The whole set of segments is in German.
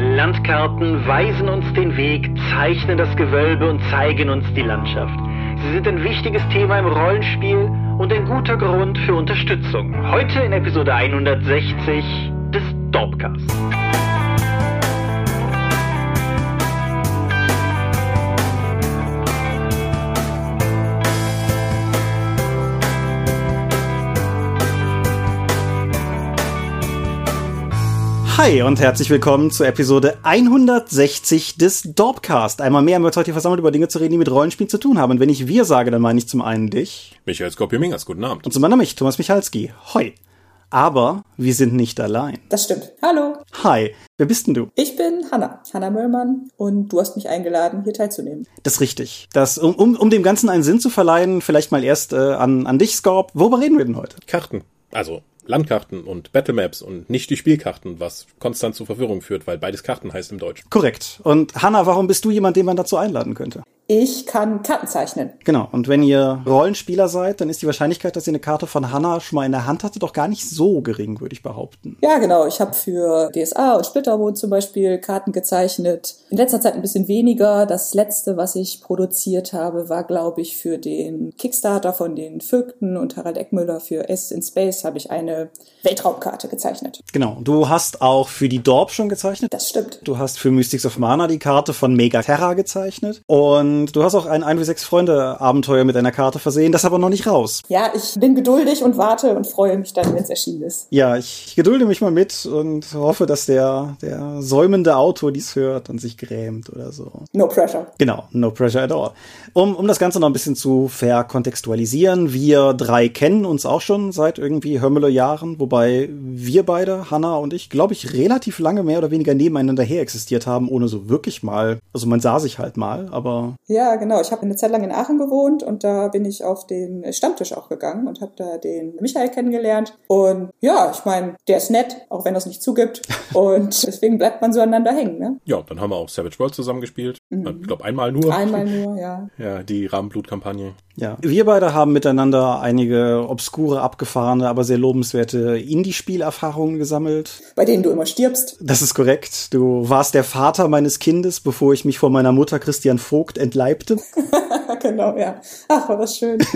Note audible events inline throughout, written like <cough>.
Landkarten weisen uns den Weg, zeichnen das Gewölbe und zeigen uns die Landschaft. Sie sind ein wichtiges Thema im Rollenspiel und ein guter Grund für Unterstützung. Heute in Episode 160 des Dorpcasts. Hi und herzlich willkommen zur Episode 160 des Dorpcast. Einmal mehr haben wir uns heute hier versammelt, über Dinge zu reden, die mit Rollenspielen zu tun haben. Und wenn ich wir sage, dann meine ich zum einen dich. Michael Skopje-Mingers, guten Abend. Und zum anderen mich, Thomas Michalski. Hoi. Aber wir sind nicht allein. Das stimmt. Hallo. Hi. Wer bist denn du? Ich bin Hanna, Hanna Möllmann und du hast mich eingeladen, hier teilzunehmen. Das ist richtig. Das, um, um, um dem Ganzen einen Sinn zu verleihen, vielleicht mal erst äh, an, an dich, Scorp. Worüber reden wir denn heute? Karten. Also Landkarten und Battlemaps und nicht die Spielkarten, was konstant zu Verwirrung führt, weil beides Karten heißt im Deutsch. Korrekt. Und Hanna, warum bist du jemand, den man dazu einladen könnte? Ich kann Karten zeichnen. Genau. Und wenn ihr Rollenspieler seid, dann ist die Wahrscheinlichkeit, dass ihr eine Karte von Hanna schon mal in der Hand hattet, doch gar nicht so gering, würde ich behaupten. Ja, genau. Ich habe für DSA und Splitterwohn zum Beispiel Karten gezeichnet. In letzter Zeit ein bisschen weniger. Das letzte, was ich produziert habe, war, glaube ich, für den Kickstarter von den Vögten und Harald Eckmüller für S in Space habe ich eine Weltraumkarte gezeichnet. Genau. Du hast auch für die Dorp schon gezeichnet. Das stimmt. Du hast für Mystics of Mana die Karte von Megaterra gezeichnet. Und du hast auch ein 1 6 Freunde Abenteuer mit einer Karte versehen, das aber noch nicht raus. Ja, ich bin geduldig und warte und freue mich dann, wenn es erschienen ist. Ja, ich gedulde mich mal mit und hoffe, dass der, der säumende Autor dies hört und sich grämt oder so. No pressure. Genau, no pressure at all. Um, um das Ganze noch ein bisschen zu verkontextualisieren, wir drei kennen uns auch schon seit irgendwie Hömmele Jahren, wobei wir beide, Hanna und ich, glaube ich, relativ lange mehr oder weniger nebeneinander her existiert haben, ohne so wirklich mal, also man sah sich halt mal, aber. Ja, genau. Ich habe eine Zeit lang in Aachen gewohnt und da bin ich auf den Stammtisch auch gegangen und habe da den Michael kennengelernt. Und ja, ich meine, der ist nett, auch wenn er es nicht zugibt. <laughs> Und deswegen bleibt man so aneinander hängen, ne? Ja, dann haben wir auch Savage World zusammengespielt. Mhm. Ich glaube, einmal nur. Einmal nur, <laughs> ja. Ja, die Rahmenblutkampagne. Ja, wir beide haben miteinander einige obskure, abgefahrene, aber sehr lobenswerte Indie-Spielerfahrungen gesammelt. Bei denen du immer stirbst. Das ist korrekt. Du warst der Vater meines Kindes, bevor ich mich vor meiner Mutter Christian Vogt entleibte. <laughs> genau, ja. Ach, war das schön. <laughs>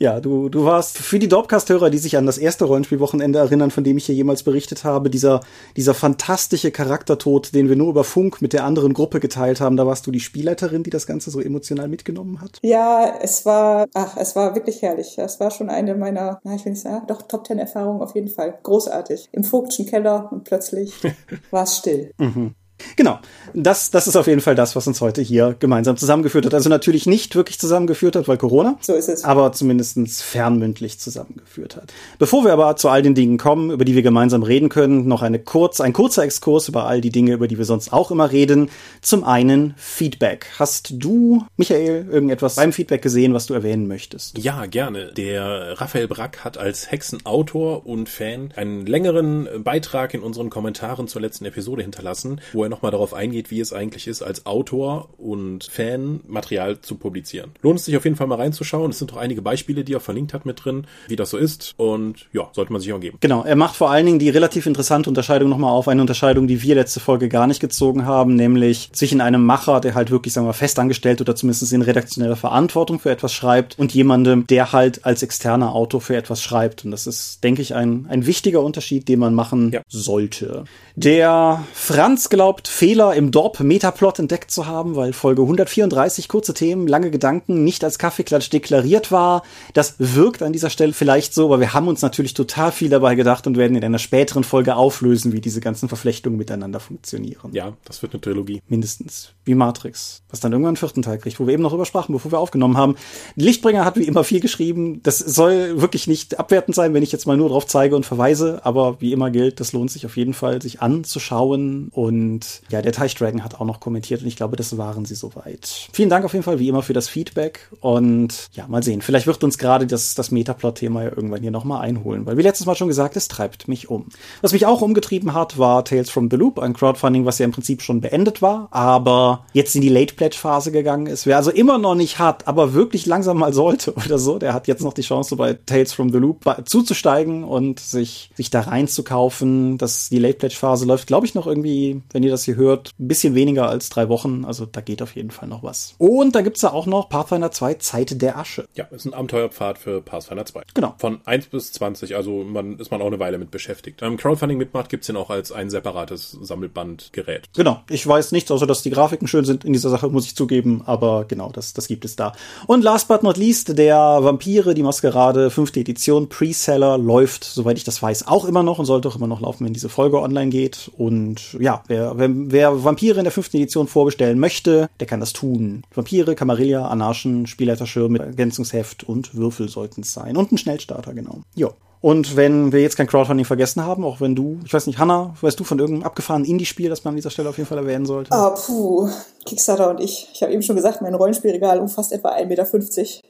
Ja, du, du warst für die Dorpcast-Hörer, die sich an das erste Rollenspielwochenende erinnern, von dem ich hier jemals berichtet habe, dieser, dieser fantastische Charaktertod, den wir nur über Funk mit der anderen Gruppe geteilt haben, da warst du die Spielleiterin, die das Ganze so emotional mitgenommen hat. Ja, es war, ach, es war wirklich herrlich. Es war schon eine meiner, na, ich will nicht sagen, doch Top Ten Erfahrungen auf jeden Fall. Großartig. Im Vogtschen Keller und plötzlich <laughs> war es still. Mhm. Genau. Das, das ist auf jeden Fall das, was uns heute hier gemeinsam zusammengeführt hat. Also natürlich nicht wirklich zusammengeführt hat, weil Corona. So ist es. Aber zumindestens fernmündlich zusammengeführt hat. Bevor wir aber zu all den Dingen kommen, über die wir gemeinsam reden können, noch eine kurz, ein kurzer Exkurs über all die Dinge, über die wir sonst auch immer reden. Zum einen Feedback. Hast du, Michael, irgendetwas beim Feedback gesehen, was du erwähnen möchtest? Ja, gerne. Der Raphael Brack hat als Hexenautor und Fan einen längeren Beitrag in unseren Kommentaren zur letzten Episode hinterlassen, wo er er nochmal darauf eingeht, wie es eigentlich ist, als Autor und Fan Material zu publizieren. Lohnt es sich auf jeden Fall mal reinzuschauen. Es sind auch einige Beispiele, die er verlinkt hat mit drin, wie das so ist. Und ja, sollte man sich auch geben. Genau, er macht vor allen Dingen die relativ interessante Unterscheidung nochmal auf, eine Unterscheidung, die wir letzte Folge gar nicht gezogen haben, nämlich zwischen einem Macher, der halt wirklich, sagen wir festangestellt oder zumindest in redaktioneller Verantwortung für etwas schreibt und jemandem, der halt als externer Autor für etwas schreibt. Und das ist, denke ich, ein, ein wichtiger Unterschied, den man machen ja. sollte. Der Franz glaubt, Fehler im DORP Metaplot entdeckt zu haben, weil Folge 134 kurze Themen, lange Gedanken nicht als Kaffeeklatsch deklariert war. Das wirkt an dieser Stelle vielleicht so, aber wir haben uns natürlich total viel dabei gedacht und werden in einer späteren Folge auflösen, wie diese ganzen Verflechtungen miteinander funktionieren. Ja, das wird eine Trilogie. Mindestens. Wie Matrix. Was dann irgendwann einen vierten Teil kriegt, wo wir eben noch übersprachen, bevor wir aufgenommen haben. Lichtbringer hat wie immer viel geschrieben. Das soll wirklich nicht abwertend sein, wenn ich jetzt mal nur drauf zeige und verweise, aber wie immer gilt, das lohnt sich auf jeden Fall, sich anzuschauen und Ja, der Teich Dragon hat auch noch kommentiert und ich glaube, das waren sie soweit. Vielen Dank auf jeden Fall, wie immer, für das Feedback. Und ja, mal sehen. Vielleicht wird uns gerade das, das Metaplot-Thema ja irgendwann hier nochmal einholen, weil wie letztes Mal schon gesagt, es treibt mich um. Was mich auch umgetrieben hat, war Tales from the Loop, ein Crowdfunding, was ja im Prinzip schon beendet war, aber jetzt in die Late Pledge Phase gegangen ist. Wer also immer noch nicht hat, aber wirklich langsam mal sollte oder so, der hat jetzt noch die Chance bei Tales from the Loop zuzusteigen und sich, sich da reinzukaufen. Das, die Late Pledge Phase läuft, glaube ich, noch irgendwie, wenn ihr das hier hört, ein bisschen weniger als drei Wochen. Also da geht auf jeden Fall noch was. Und da gibt's ja auch noch Pathfinder 2 Zeit der Asche. Ja, ist ein Abenteuerpfad für Pathfinder 2. Genau. Von 1 bis 20, also man ist man auch eine Weile mit beschäftigt. Im Crowdfunding mitmacht gibt's den auch als ein separates Sammelbandgerät. Genau. Ich weiß nichts, außer dass die Grafiken schön sind in dieser Sache, muss ich zugeben, aber genau, das, das gibt es da. Und last but not least, der Vampire, die Maskerade, fünfte Edition, Pre-Seller, läuft, soweit ich das weiß, auch immer noch und sollte auch immer noch laufen, wenn diese Folge online geht. Und ja, wer, wer, wer Vampire in der fünften Edition vorbestellen möchte, der kann das tun. Vampire, Camarilla, Anarchen, Spielleiterschirm mit Ergänzungsheft und Würfel sollten es sein. Und ein Schnellstarter, genau. Jo. Und wenn wir jetzt kein Crowdfunding vergessen haben, auch wenn du, ich weiß nicht, Hanna, weißt du von irgendeinem abgefahrenen Indie-Spiel, das man an dieser Stelle auf jeden Fall erwähnen sollte? Ah, puh. Kickstarter und ich. Ich habe eben schon gesagt, mein Rollenspielregal umfasst etwa 1,50 Meter.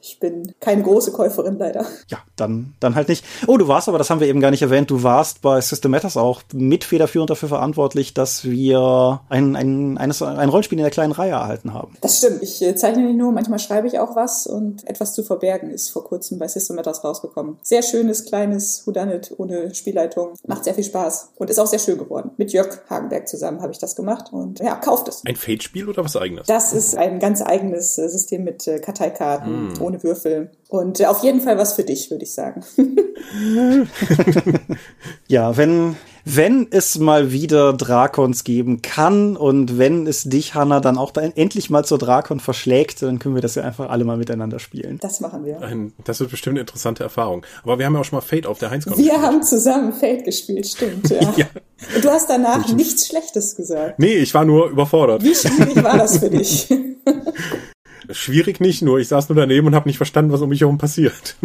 Ich bin keine große Käuferin, leider. Ja, dann, dann halt nicht. Oh, du warst aber, das haben wir eben gar nicht erwähnt, du warst bei System Matters auch mit federführend dafür verantwortlich, dass wir ein, ein, eines, ein Rollenspiel in der kleinen Reihe erhalten haben. Das stimmt. Ich äh, zeichne nicht nur, manchmal schreibe ich auch was und etwas zu verbergen ist vor kurzem bei System Matters rausgekommen. Sehr schönes, kleines Whodunit ohne Spielleitung. Macht sehr viel Spaß und ist auch sehr schön geworden. Mit Jörg Hagenberg zusammen habe ich das gemacht und ja, kauft es. Ein Fate-Spiel oder was eigenes? Das ist ein ganz eigenes äh, System mit äh, Karteikarten, mm. ohne Würfel. Und äh, auf jeden Fall was für dich, würde ich sagen. <laughs> ja, wenn, wenn es mal wieder Drakons geben kann und wenn es dich, Hanna, dann auch dann endlich mal zur Drakon verschlägt, dann können wir das ja einfach alle mal miteinander spielen. Das machen wir. Ein, das wird bestimmt eine interessante Erfahrung. Aber wir haben ja auch schon mal Fate auf der Heinzcon Wir gespielt. haben zusammen Fate gespielt, stimmt, <laughs> ja. ja. Und du hast danach Richtig. nichts Schlechtes gesagt. Nee, ich war nur überfordert. Wie schwierig war das für dich? <laughs> Schwierig nicht, nur ich saß nur daneben und habe nicht verstanden, was um mich herum passiert.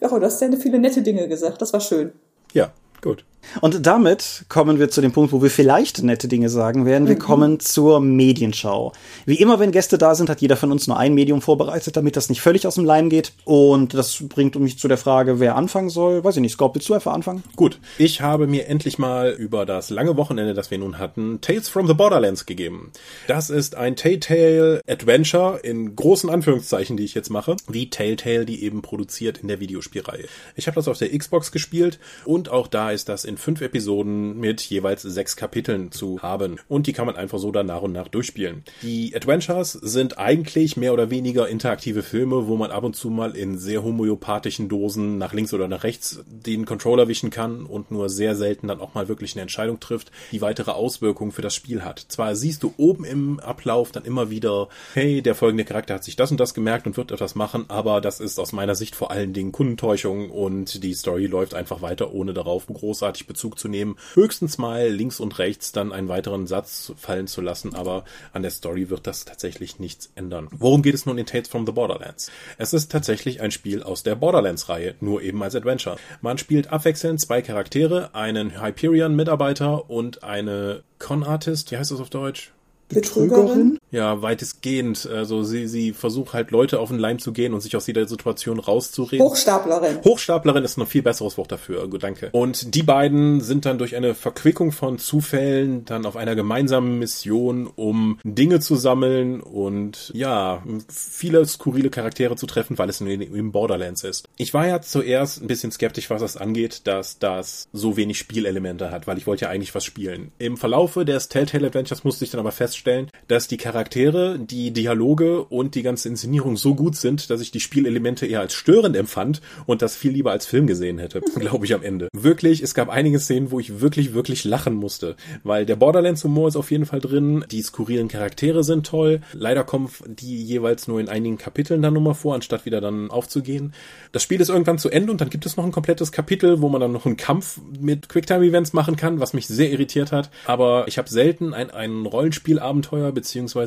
Ja, du hast ja viele nette Dinge gesagt, das war schön. Ja, gut. Und damit kommen wir zu dem Punkt, wo wir vielleicht nette Dinge sagen werden. Wir mhm. kommen zur Medienschau. Wie immer, wenn Gäste da sind, hat jeder von uns nur ein Medium vorbereitet, damit das nicht völlig aus dem Leim geht. Und das bringt mich zu der Frage, wer anfangen soll. Weiß ich nicht, Scorp, willst du einfach anfangen? Gut. Ich habe mir endlich mal über das lange Wochenende, das wir nun hatten, Tales from the Borderlands gegeben. Das ist ein Telltale Adventure in großen Anführungszeichen, die ich jetzt mache, wie Telltale die eben produziert in der Videospielreihe. Ich habe das auf der Xbox gespielt und auch da ist das in fünf Episoden mit jeweils sechs Kapiteln zu haben. Und die kann man einfach so dann nach und nach durchspielen. Die Adventures sind eigentlich mehr oder weniger interaktive Filme, wo man ab und zu mal in sehr homöopathischen Dosen nach links oder nach rechts den Controller wischen kann und nur sehr selten dann auch mal wirklich eine Entscheidung trifft, die weitere Auswirkungen für das Spiel hat. Zwar siehst du oben im Ablauf dann immer wieder, hey, der folgende Charakter hat sich das und das gemerkt und wird etwas machen, aber das ist aus meiner Sicht vor allen Dingen Kundentäuschung und die Story läuft einfach weiter, ohne darauf großartig Bezug zu nehmen. Höchstens mal links und rechts dann einen weiteren Satz fallen zu lassen, aber an der Story wird das tatsächlich nichts ändern. Worum geht es nun in Tales from the Borderlands? Es ist tatsächlich ein Spiel aus der Borderlands-Reihe, nur eben als Adventure. Man spielt abwechselnd zwei Charaktere, einen Hyperion-Mitarbeiter und eine Con-Artist, wie heißt das auf Deutsch? Betrügerin? Ja, weitestgehend. Also sie, sie versucht halt Leute auf den Leim zu gehen und sich aus jeder Situation rauszureden. Hochstaplerin. Hochstaplerin ist ein viel besseres Wort dafür. Gut, danke. Und die beiden sind dann durch eine Verquickung von Zufällen dann auf einer gemeinsamen Mission, um Dinge zu sammeln und ja, viele skurrile Charaktere zu treffen, weil es im Borderlands ist. Ich war ja zuerst ein bisschen skeptisch, was das angeht, dass das so wenig Spielelemente hat, weil ich wollte ja eigentlich was spielen. Im Verlaufe des Telltale Adventures musste ich dann aber feststellen, feststellen, dass die Charaktere, die Dialoge und die ganze Inszenierung so gut sind, dass ich die Spielelemente eher als störend empfand und das viel lieber als Film gesehen hätte, <laughs> glaube ich am Ende. Wirklich, es gab einige Szenen, wo ich wirklich, wirklich lachen musste, weil der Borderlands-Humor ist auf jeden Fall drin, die skurrilen Charaktere sind toll, leider kommen die jeweils nur in einigen Kapiteln dann nochmal vor, anstatt wieder dann aufzugehen. Das Spiel ist irgendwann zu Ende und dann gibt es noch ein komplettes Kapitel, wo man dann noch einen Kampf mit Quicktime-Events machen kann, was mich sehr irritiert hat, aber ich habe selten ein, ein Rollenspiel Abenteuer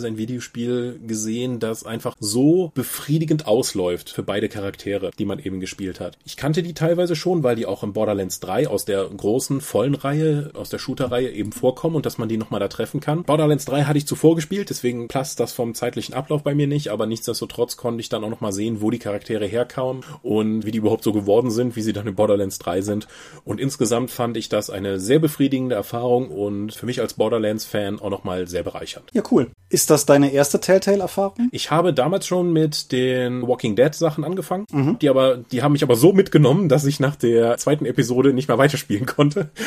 teilweise ein Videospiel gesehen, das einfach so befriedigend ausläuft für beide Charaktere, die man eben gespielt hat. Ich kannte die teilweise schon, weil die auch im Borderlands 3 aus der großen, vollen Reihe, aus der Shooter-Reihe eben vorkommen und dass man die nochmal da treffen kann. Borderlands 3 hatte ich zuvor gespielt, deswegen passt das vom zeitlichen Ablauf bei mir nicht, aber nichtsdestotrotz konnte ich dann auch nochmal sehen, wo die Charaktere herkamen und wie die überhaupt so geworden sind, wie sie dann in Borderlands 3 sind. Und insgesamt fand ich das eine sehr befriedigende Erfahrung und für mich als Borderlands-Fan auch nochmal sehr bereichernd. Ja, cool. Ist das deine erste Telltale-Erfahrung? Ich habe damals schon mit den Walking Dead Sachen angefangen, mhm. die aber, die haben mich aber so mitgenommen, dass ich nach der zweiten Episode nicht mehr weiterspielen konnte. <laughs>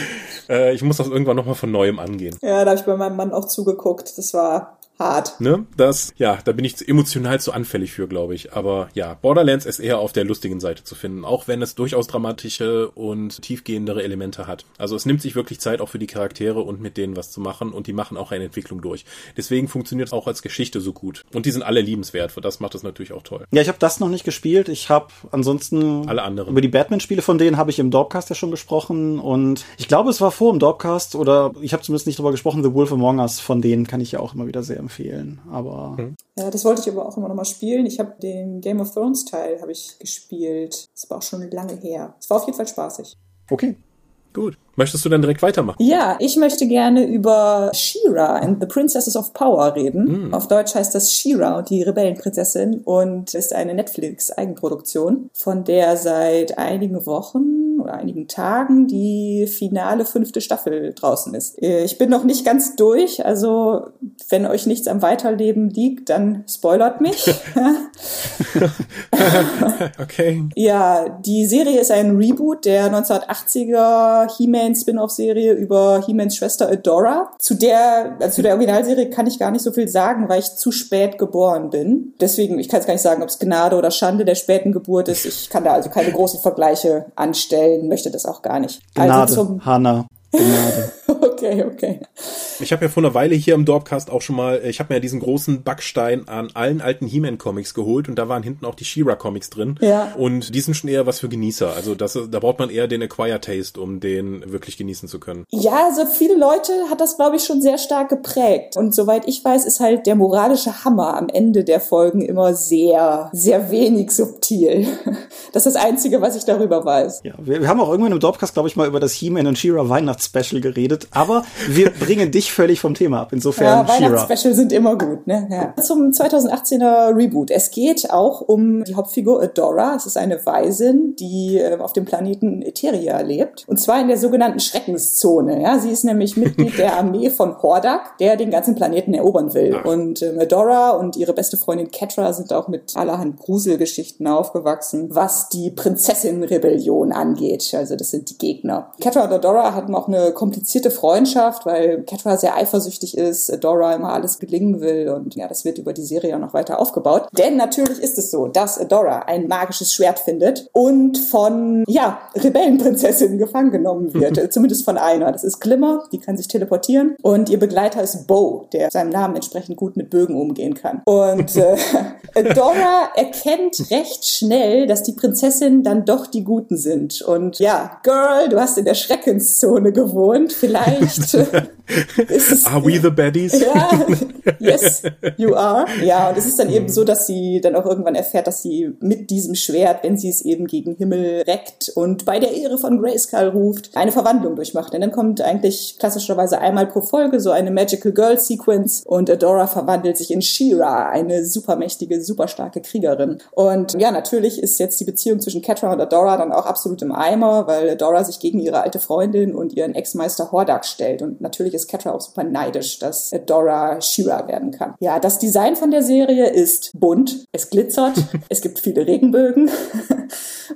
Äh, ich muss das irgendwann nochmal von neuem angehen. Ja, da habe ich bei meinem Mann auch zugeguckt. Das war hart. Ne? Das, ja, da bin ich emotional zu anfällig für, glaube ich. Aber ja, Borderlands ist eher auf der lustigen Seite zu finden, auch wenn es durchaus dramatische und tiefgehendere Elemente hat. Also es nimmt sich wirklich Zeit auch für die Charaktere und mit denen was zu machen und die machen auch eine Entwicklung durch. Deswegen funktioniert es auch als Geschichte so gut. Und die sind alle liebenswert, für das macht es natürlich auch toll. Ja, ich habe das noch nicht gespielt. Ich habe ansonsten alle anderen. Über die Batman-Spiele von denen habe ich im Dorpcast ja schon gesprochen und ich glaube, es war vor im Dorpcast oder ich habe zumindest nicht drüber gesprochen, The Wolf Among Us, von denen kann ich ja auch immer wieder sehr empfehlen. Aber mhm. ja, das wollte ich aber auch immer noch mal spielen. Ich habe den Game of Thrones Teil habe ich gespielt. Das war auch schon lange her. Es war auf jeden Fall spaßig. Okay. Gut. Möchtest du dann direkt weitermachen? Ja, ich möchte gerne über She-Ra and the Princesses of Power reden. Mm. Auf Deutsch heißt das She-Ra und die Rebellenprinzessin und ist eine Netflix-Eigenproduktion, von der seit einigen Wochen oder einigen Tagen die finale fünfte Staffel draußen ist. Äh, ich bin noch nicht ganz durch, also wenn euch nichts am Weiterleben liegt, dann spoilert mich. <laughs> <laughs> okay. Ja, die Serie ist ein Reboot der 1980er He-Man He-Man Spin-off-Serie über He-Mans Schwester Adora. Zu der, also zu der Originalserie kann ich gar nicht so viel sagen, weil ich zu spät geboren bin. Deswegen, ich kann es gar nicht sagen, ob es Gnade oder Schande der späten Geburt ist. Ich kann da also keine großen Vergleiche anstellen, möchte das auch gar nicht. Gnade, also zum Hannah. Gnade. <laughs> okay, okay. Ich habe ja vor einer Weile hier im Dorpcast auch schon mal, ich habe mir ja diesen großen Backstein an allen alten He-Man-Comics geholt und da waren hinten auch die She-Ra-Comics drin. Ja. Und die sind schon eher was für Genießer. Also das, da braucht man eher den Acquire Taste, um den wirklich genießen zu können. Ja, also viele Leute hat das, glaube ich, schon sehr stark geprägt. Und soweit ich weiß, ist halt der moralische Hammer am Ende der Folgen immer sehr, sehr wenig subtil. <laughs> Das ist das Einzige, was ich darüber weiß. Ja, wir, wir haben auch irgendwann im Dorpcast, glaube ich, mal über das He-Man und She-Ra Weihnachtsspecial geredet. Aber wir <laughs> bringen dich völlig vom Thema ab. Insofern, ja, Weihnachtsspecial sind immer gut. Ne? Ja. Zum 2018er Reboot. Es geht auch um die Hauptfigur Adora. Es ist eine Waisin, die äh, auf dem Planeten Etheria lebt. Und zwar in der sogenannten Schreckenszone. Ja? Sie ist nämlich Mitglied der <laughs> Armee von Hordak, der den ganzen Planeten erobern will. Und ähm, Adora und ihre beste Freundin Ketra sind auch mit allerhand Gruselgeschichten aufgewachsen, was die Prinzessin-Rebellion angeht. Also das sind die Gegner. Ketra und Adora hatten auch eine komplizierte Freundschaft, weil Ketra sehr eifersüchtig ist, Dora immer alles gelingen will und ja, das wird über die Serie auch noch weiter aufgebaut. Denn natürlich ist es so, dass Dora ein magisches Schwert findet und von, ja, Rebellenprinzessinnen gefangen genommen wird. <laughs> Zumindest von einer. Das ist Glimmer, die kann sich teleportieren und ihr Begleiter ist Bo, der seinem Namen entsprechend gut mit Bögen umgehen kann. Und äh, <laughs> Dora erkennt recht schnell, dass die Prinzessinnen dann doch die Guten sind. Und ja, Girl, du hast in der Schreckenszone gewohnt. Vielleicht <laughs> es, are we the baddies? Ja, <laughs> yes, you are. Ja, und es ist dann eben so, dass sie dann auch irgendwann erfährt, dass sie mit diesem Schwert, wenn sie es eben gegen Himmel reckt und bei der Ehre von Grayskull ruft, eine Verwandlung durchmacht. Denn dann kommt eigentlich klassischerweise einmal pro Folge so eine Magical Girl Sequence und Adora verwandelt sich in She-Ra, eine supermächtige, superstarke Kriegerin. Und ja, natürlich ist jetzt die Beziehung zwischen Catra und Adora dann auch absolut im Eimer, weil Adora sich gegen ihre alte Freundin und ihren Ex-Meister Hordak stellt. Und natürlich ist Catra auch super neidisch, dass Dora Shira werden kann. Ja, das Design von der Serie ist bunt, es glitzert, <laughs> es gibt viele Regenbögen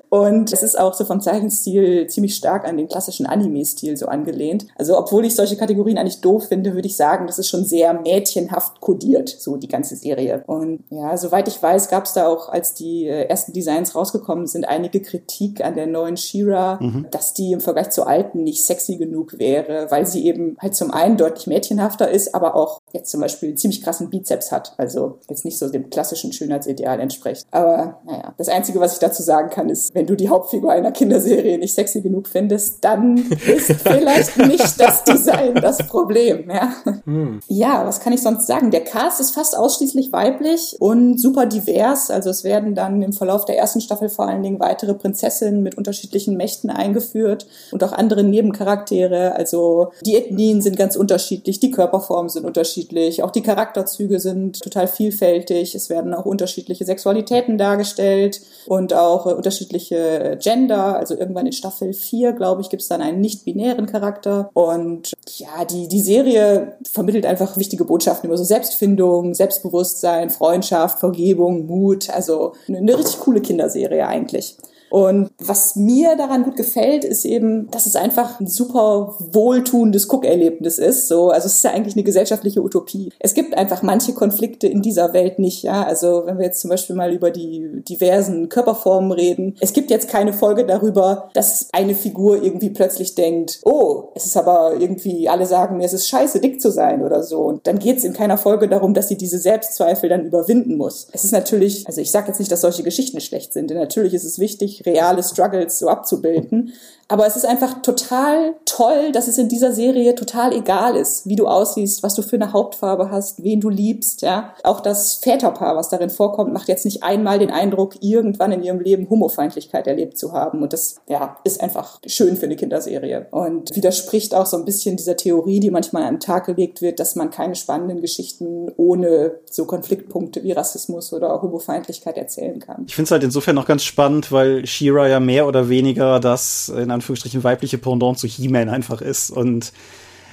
und es ist auch so vom Zeichenstil ziemlich stark an den klassischen Anime-Stil so angelehnt. Also obwohl ich solche Kategorien eigentlich doof finde, würde ich sagen, das ist schon sehr mädchenhaft kodiert, so die ganze Serie. Und ja, soweit ich weiß, gab es da auch, als die äh, ersten Designs rausgekommen sind, einige Kritik an der neuen Shira, mhm. dass die im Vergleich zur alten nicht sexy genug wäre, weil sie eben halt zum einen deutlich mädchenhafter ist, aber auch jetzt zum Beispiel einen ziemlich krassen Bizeps hat. Also jetzt nicht so dem klassischen Schönheitsideal entspricht. Aber naja, das Einzige, was ich dazu sagen kann, ist, ist. Wenn du die Hauptfigur einer Kinderserie nicht sexy genug findest, dann ist <laughs> vielleicht nicht das Design das Problem. Ja. Hm. ja, was kann ich sonst sagen? Der Cast ist fast ausschließlich weiblich und super divers. Also es werden dann im Verlauf der ersten Staffel vor allen Dingen weitere Prinzessinnen mit unterschiedlichen Mächten eingeführt und auch andere Nebencharaktere. Also die Ethnien sind ganz unterschiedlich, die Körperformen sind unterschiedlich, auch die Charakterzüge sind total vielfältig. Es werden auch unterschiedliche Sexualitäten dargestellt und auch äh, unterschiedliche Gender. Also irgendwann in Staffel 4, glaube ich, gibt es dann einen nicht-binären Charakter. Und ja, die, die Serie vermittelt einfach wichtige Botschaften über so Selbstfindung, Selbstbewusstsein, Freundschaft, Vergebung, Mut. Also eine, eine richtig coole Kinderserie eigentlich. Und was mir daran gut gefällt, ist eben, dass es einfach ein super wohltuendes Guckerlebnis ist. So, also es ist ja eigentlich eine gesellschaftliche Utopie. Es gibt einfach manche Konflikte in dieser Welt nicht. Ja, also wenn wir jetzt zum Beispiel mal über die diversen Körperformen reden, es gibt jetzt keine Folge darüber, dass eine Figur irgendwie plötzlich denkt, oh, es ist aber irgendwie, alle sagen mir, es ist scheiße, dick zu sein oder so. Und dann geht es in keiner Folge darum, dass sie diese Selbstzweifel dann überwinden muss. Es ist natürlich, also ich sage jetzt nicht, dass solche Geschichten schlecht sind, denn natürlich ist es wichtig, reale Struggles so abzubilden. Aber es ist einfach total toll, dass es in dieser Serie total egal ist, wie du aussiehst, was du für eine Hauptfarbe hast, wen du liebst, ja. Auch das Väterpaar, was darin vorkommt, macht jetzt nicht einmal den Eindruck, irgendwann in ihrem Leben Homofeindlichkeit erlebt zu haben. Und das, ja, ist einfach schön für eine Kinderserie. Und widerspricht auch so ein bisschen dieser Theorie, die manchmal an den Tag gelegt wird, dass man keine spannenden Geschichten ohne so Konfliktpunkte wie Rassismus oder Homofeindlichkeit erzählen kann. Ich finde es halt insofern noch ganz spannend, weil Shira ja mehr oder weniger das in Anführungsstrichen weibliche Pendant zu He-Man einfach ist. Und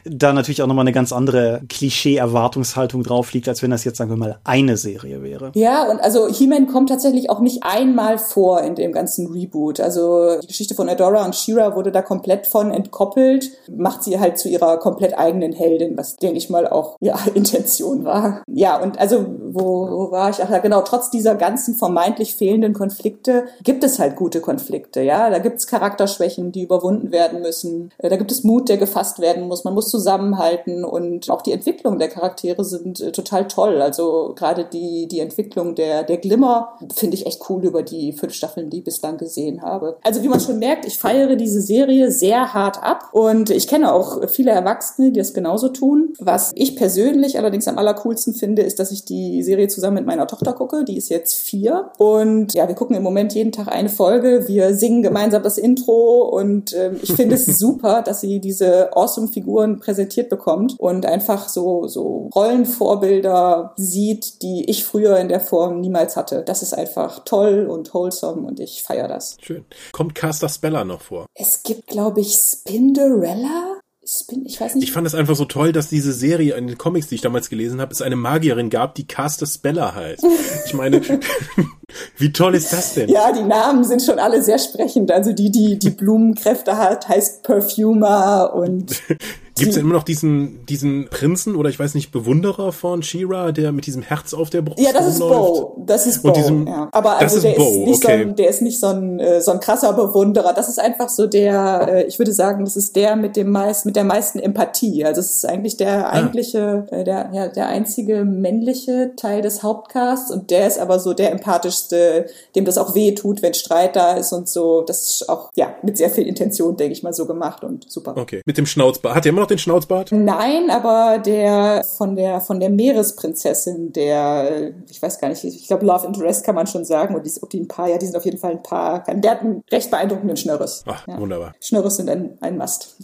da natürlich auch nochmal eine ganz andere Klischee-Erwartungshaltung drauf liegt, als wenn das jetzt, sagen wir mal, eine Serie wäre. Ja, und also He-Man kommt tatsächlich auch nicht einmal vor in dem ganzen Reboot. Also die Geschichte von Adora und She-Ra wurde da komplett von entkoppelt, macht sie halt zu ihrer komplett eigenen Heldin, was, denke ich mal, auch ja, <laughs> Intention war. Ja, und also, wo, wo war ich? Ach ja, genau, trotz dieser ganzen vermeintlich fehlenden Konflikte gibt es halt gute Konflikte, ja. Da gibt es Charakterschwächen, die überwunden werden müssen. Äh, da gibt es Mut, der gefasst werden muss. Man muss zusammenhalten und auch die Entwicklung der Charaktere sind äh, total toll. Also gerade die, die Entwicklung der, der Glimmer finde ich echt cool über die fünf Staffeln, die ich bislang gesehen habe. Also wie man schon merkt, ich feiere diese Serie sehr hart ab und ich kenne auch viele Erwachsene, die das genauso tun. Was ich persönlich allerdings am allercoolsten finde, ist, dass ich die Serie zusammen mit meiner Tochter gucke. Die ist jetzt vier und ja, wir gucken im Moment jeden Tag eine Folge. Wir singen gemeinsam das Intro und äh, ich finde es <laughs> super, dass sie diese awesome Figuren präsentiert bekommt und einfach so, so Rollenvorbilder sieht, die ich früher in der Form niemals hatte. Das ist einfach toll und wholesome und ich feiere das. Schön. Kommt Caster Speller noch vor? Es gibt, glaube ich, Spinderella. Spin, ich weiß nicht. Ich fand es einfach so toll, dass diese Serie in den Comics, die ich damals gelesen habe, es eine Magierin gab, die Caster Speller heißt. Ich meine, <laughs> wie toll ist das denn? Ja, die Namen sind schon alle sehr sprechend. Also die, die die Blumenkräfte hat, heißt Perfumer und <laughs> Gibt es denn immer noch diesen, diesen Prinzen oder ich weiß nicht, Bewunderer von Shira, der mit diesem Herz auf der Brust Ja, das ist Bo. Das ist Bo. Diesem, ja. Aber also der, ist, Bo, nicht okay. so ein, der ist nicht so ein, äh, so ein krasser Bewunderer. Das ist einfach so der, äh, ich würde sagen, das ist der mit dem meist, mit der meisten Empathie. Also es ist eigentlich der ah. eigentliche, ah. der, ja, der einzige männliche Teil des Hauptcasts und der ist aber so der empathischste, dem das auch weh tut, wenn Streit da ist und so. Das ist auch, ja, mit sehr viel Intention, denke ich mal, so gemacht und super. Okay. Mit dem Schnauzbart. Hat er immer noch den Schnauzbart? Nein, aber der von der von der Meeresprinzessin, der ich weiß gar nicht, ich glaube Love Interest kann man schon sagen und die, ob die ein paar, ja, die sind auf jeden Fall ein paar. Der hat einen recht beeindruckenden Schnörres. Ach, ja. wunderbar. Schnörres sind ein, ein Mast.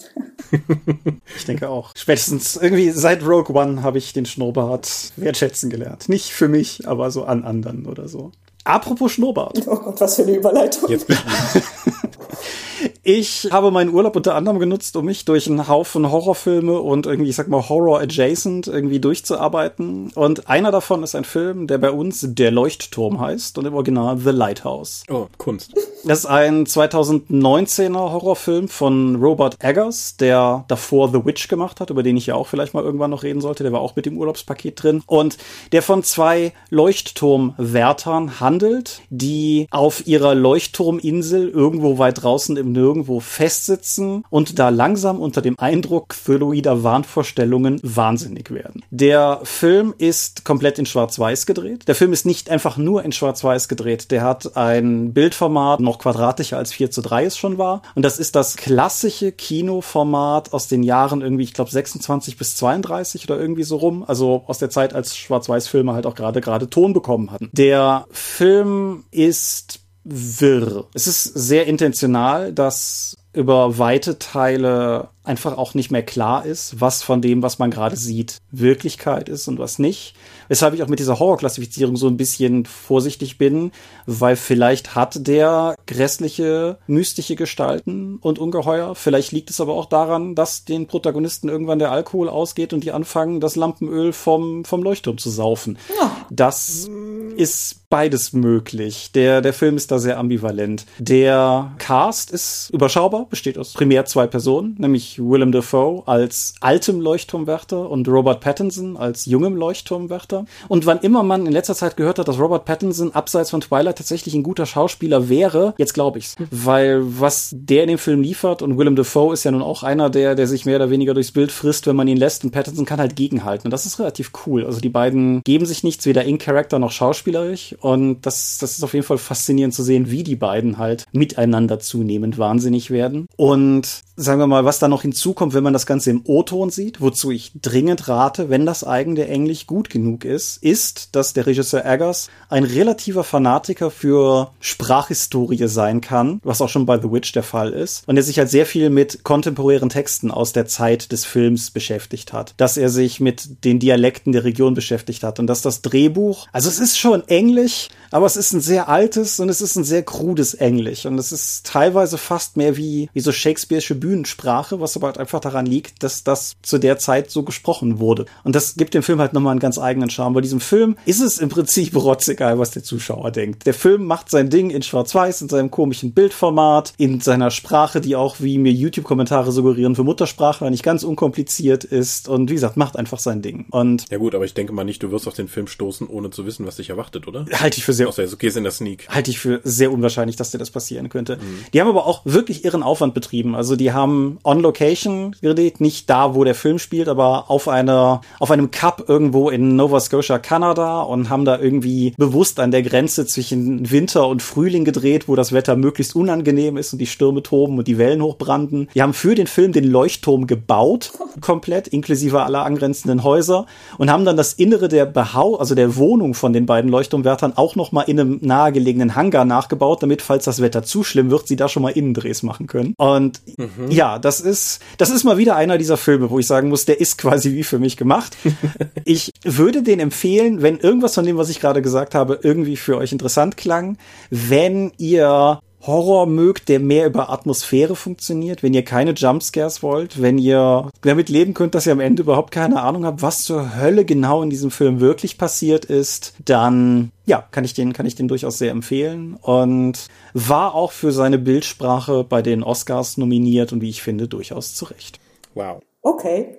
<laughs> ich denke auch. Spätestens irgendwie seit Rogue One habe ich den Schnurrbart wertschätzen gelernt. Nicht für mich, aber so an anderen oder so. Apropos Schnurrbart. Oh Gott, was für eine Überleitung. Jetzt <laughs> Ich habe meinen Urlaub unter anderem genutzt, um mich durch einen Haufen Horrorfilme und irgendwie, ich sag mal, Horror-adjacent irgendwie durchzuarbeiten. Und einer davon ist ein Film, der bei uns Der Leuchtturm heißt und im Original The Lighthouse. Oh, Kunst. Das ist ein 2019er Horrorfilm von Robert Eggers, der davor The Witch gemacht hat, über den ich ja auch vielleicht mal irgendwann noch reden sollte. Der war auch mit dem Urlaubspaket drin. Und der von zwei Leuchtturmwärtern handelt, die auf ihrer Leuchtturminsel irgendwo weit draußen im Nirgendwo irgendwo festsitzen und da langsam unter dem Eindruck phyloider Wahnvorstellungen wahnsinnig werden. Der Film ist komplett in Schwarz-Weiß gedreht. Der Film ist nicht einfach nur in Schwarz-Weiß gedreht. Der hat ein Bildformat noch quadratischer als 4 zu 3 es schon war. Und das ist das klassische Kinoformat aus den Jahren irgendwie, ich glaube, 26 bis 32 oder irgendwie so rum. Also aus der Zeit, als Schwarz-Weiß-Filme halt auch gerade gerade Ton bekommen hatten. Der Film ist wirr. Es ist sehr intentional, dass über weite Teile einfach auch nicht mehr klar ist, was von dem, was man gerade sieht, Wirklichkeit ist und was nicht. Weshalb ich auch mit dieser Horrorklassifizierung so ein bisschen vorsichtig bin, weil vielleicht hat der grässliche, mystische Gestalten und Ungeheuer. Vielleicht liegt es aber auch daran, dass den Protagonisten irgendwann der Alkohol ausgeht und die anfangen, das Lampenöl vom, vom Leuchtturm zu saufen. Ja. Das ist beides möglich. Der, der Film ist da sehr ambivalent. Der Cast ist überschaubar, besteht aus primär zwei Personen, nämlich Willem Dafoe als altem Leuchtturmwärter und Robert Pattinson als jungem Leuchtturmwärter. Und wann immer man in letzter Zeit gehört hat, dass Robert Pattinson abseits von Twilight tatsächlich ein guter Schauspieler wäre, jetzt glaube ich's. Weil was der in dem Film liefert und Willem Dafoe ist ja nun auch einer, der, der sich mehr oder weniger durchs Bild frisst, wenn man ihn lässt und Pattinson kann halt gegenhalten. Und das ist relativ cool. Also die beiden geben sich nichts, weder in Charakter noch schauspielerisch. Und das, das ist auf jeden Fall faszinierend zu sehen, wie die beiden halt miteinander zunehmend wahnsinnig werden. Und sagen wir mal, was da noch hinzukommt, wenn man das Ganze im O-Ton sieht, wozu ich dringend rate, wenn das eigene Englisch gut genug ist, ist, dass der Regisseur Eggers ein relativer Fanatiker für Sprachhistorie sein kann, was auch schon bei The Witch der Fall ist, und er sich halt sehr viel mit kontemporären Texten aus der Zeit des Films beschäftigt hat, dass er sich mit den Dialekten der Region beschäftigt hat und dass das Drehbuch, also es ist schon Englisch, aber es ist ein sehr altes und es ist ein sehr krudes Englisch und es ist teilweise fast mehr wie, wie so Shakespeare'sche Bühnensprache, was aber halt einfach daran liegt, dass das zu der Zeit so gesprochen wurde. Und das gibt dem Film halt nochmal einen ganz eigenen Charme. Bei diesem Film ist es im Prinzip <laughs> rotzegal, was der Zuschauer denkt. Der Film macht sein Ding in Schwarz-Weiß, in seinem komischen Bildformat, in seiner Sprache, die auch, wie mir YouTube-Kommentare suggerieren, für Muttersprachler nicht ganz unkompliziert ist. Und wie gesagt, macht einfach sein Ding. Und ja gut, aber ich denke mal nicht, du wirst auf den Film stoßen, ohne zu wissen, was dich erwartet, oder? Halte ich für sehr Außer okay ist in der Sneak. Halte ich für sehr unwahrscheinlich, dass dir das passieren könnte. Mhm. Die haben aber auch wirklich ihren Aufwand betrieben. Also die haben on Location gedreht, nicht da, wo der Film spielt, aber auf einer auf einem Cup irgendwo in Nova Scotia, Kanada und haben da irgendwie bewusst an der Grenze zwischen Winter und Frühling gedreht, wo das Wetter möglichst unangenehm ist und die Stürme toben und die Wellen hochbranden. Die haben für den Film den Leuchtturm gebaut, komplett inklusive aller angrenzenden Häuser und haben dann das Innere der Behau, also der Wohnung von den beiden Leuchtturmwärtern auch noch mal in einem nahegelegenen Hangar nachgebaut, damit falls das Wetter zu schlimm wird, sie da schon mal Innendrehs machen können. Und mhm. Ja, das ist das ist mal wieder einer dieser Filme, wo ich sagen muss, der ist quasi wie für mich gemacht. <laughs> ich würde den empfehlen, wenn irgendwas von dem, was ich gerade gesagt habe, irgendwie für euch interessant klang, wenn ihr Horror mögt, der mehr über Atmosphäre funktioniert, wenn ihr keine Jumpscares wollt, wenn ihr damit leben könnt, dass ihr am Ende überhaupt keine Ahnung habt, was zur Hölle genau in diesem Film wirklich passiert ist, dann ja, kann ich den, kann ich den durchaus sehr empfehlen und war auch für seine Bildsprache bei den Oscars nominiert und wie ich finde, durchaus zurecht. Wow. Okay.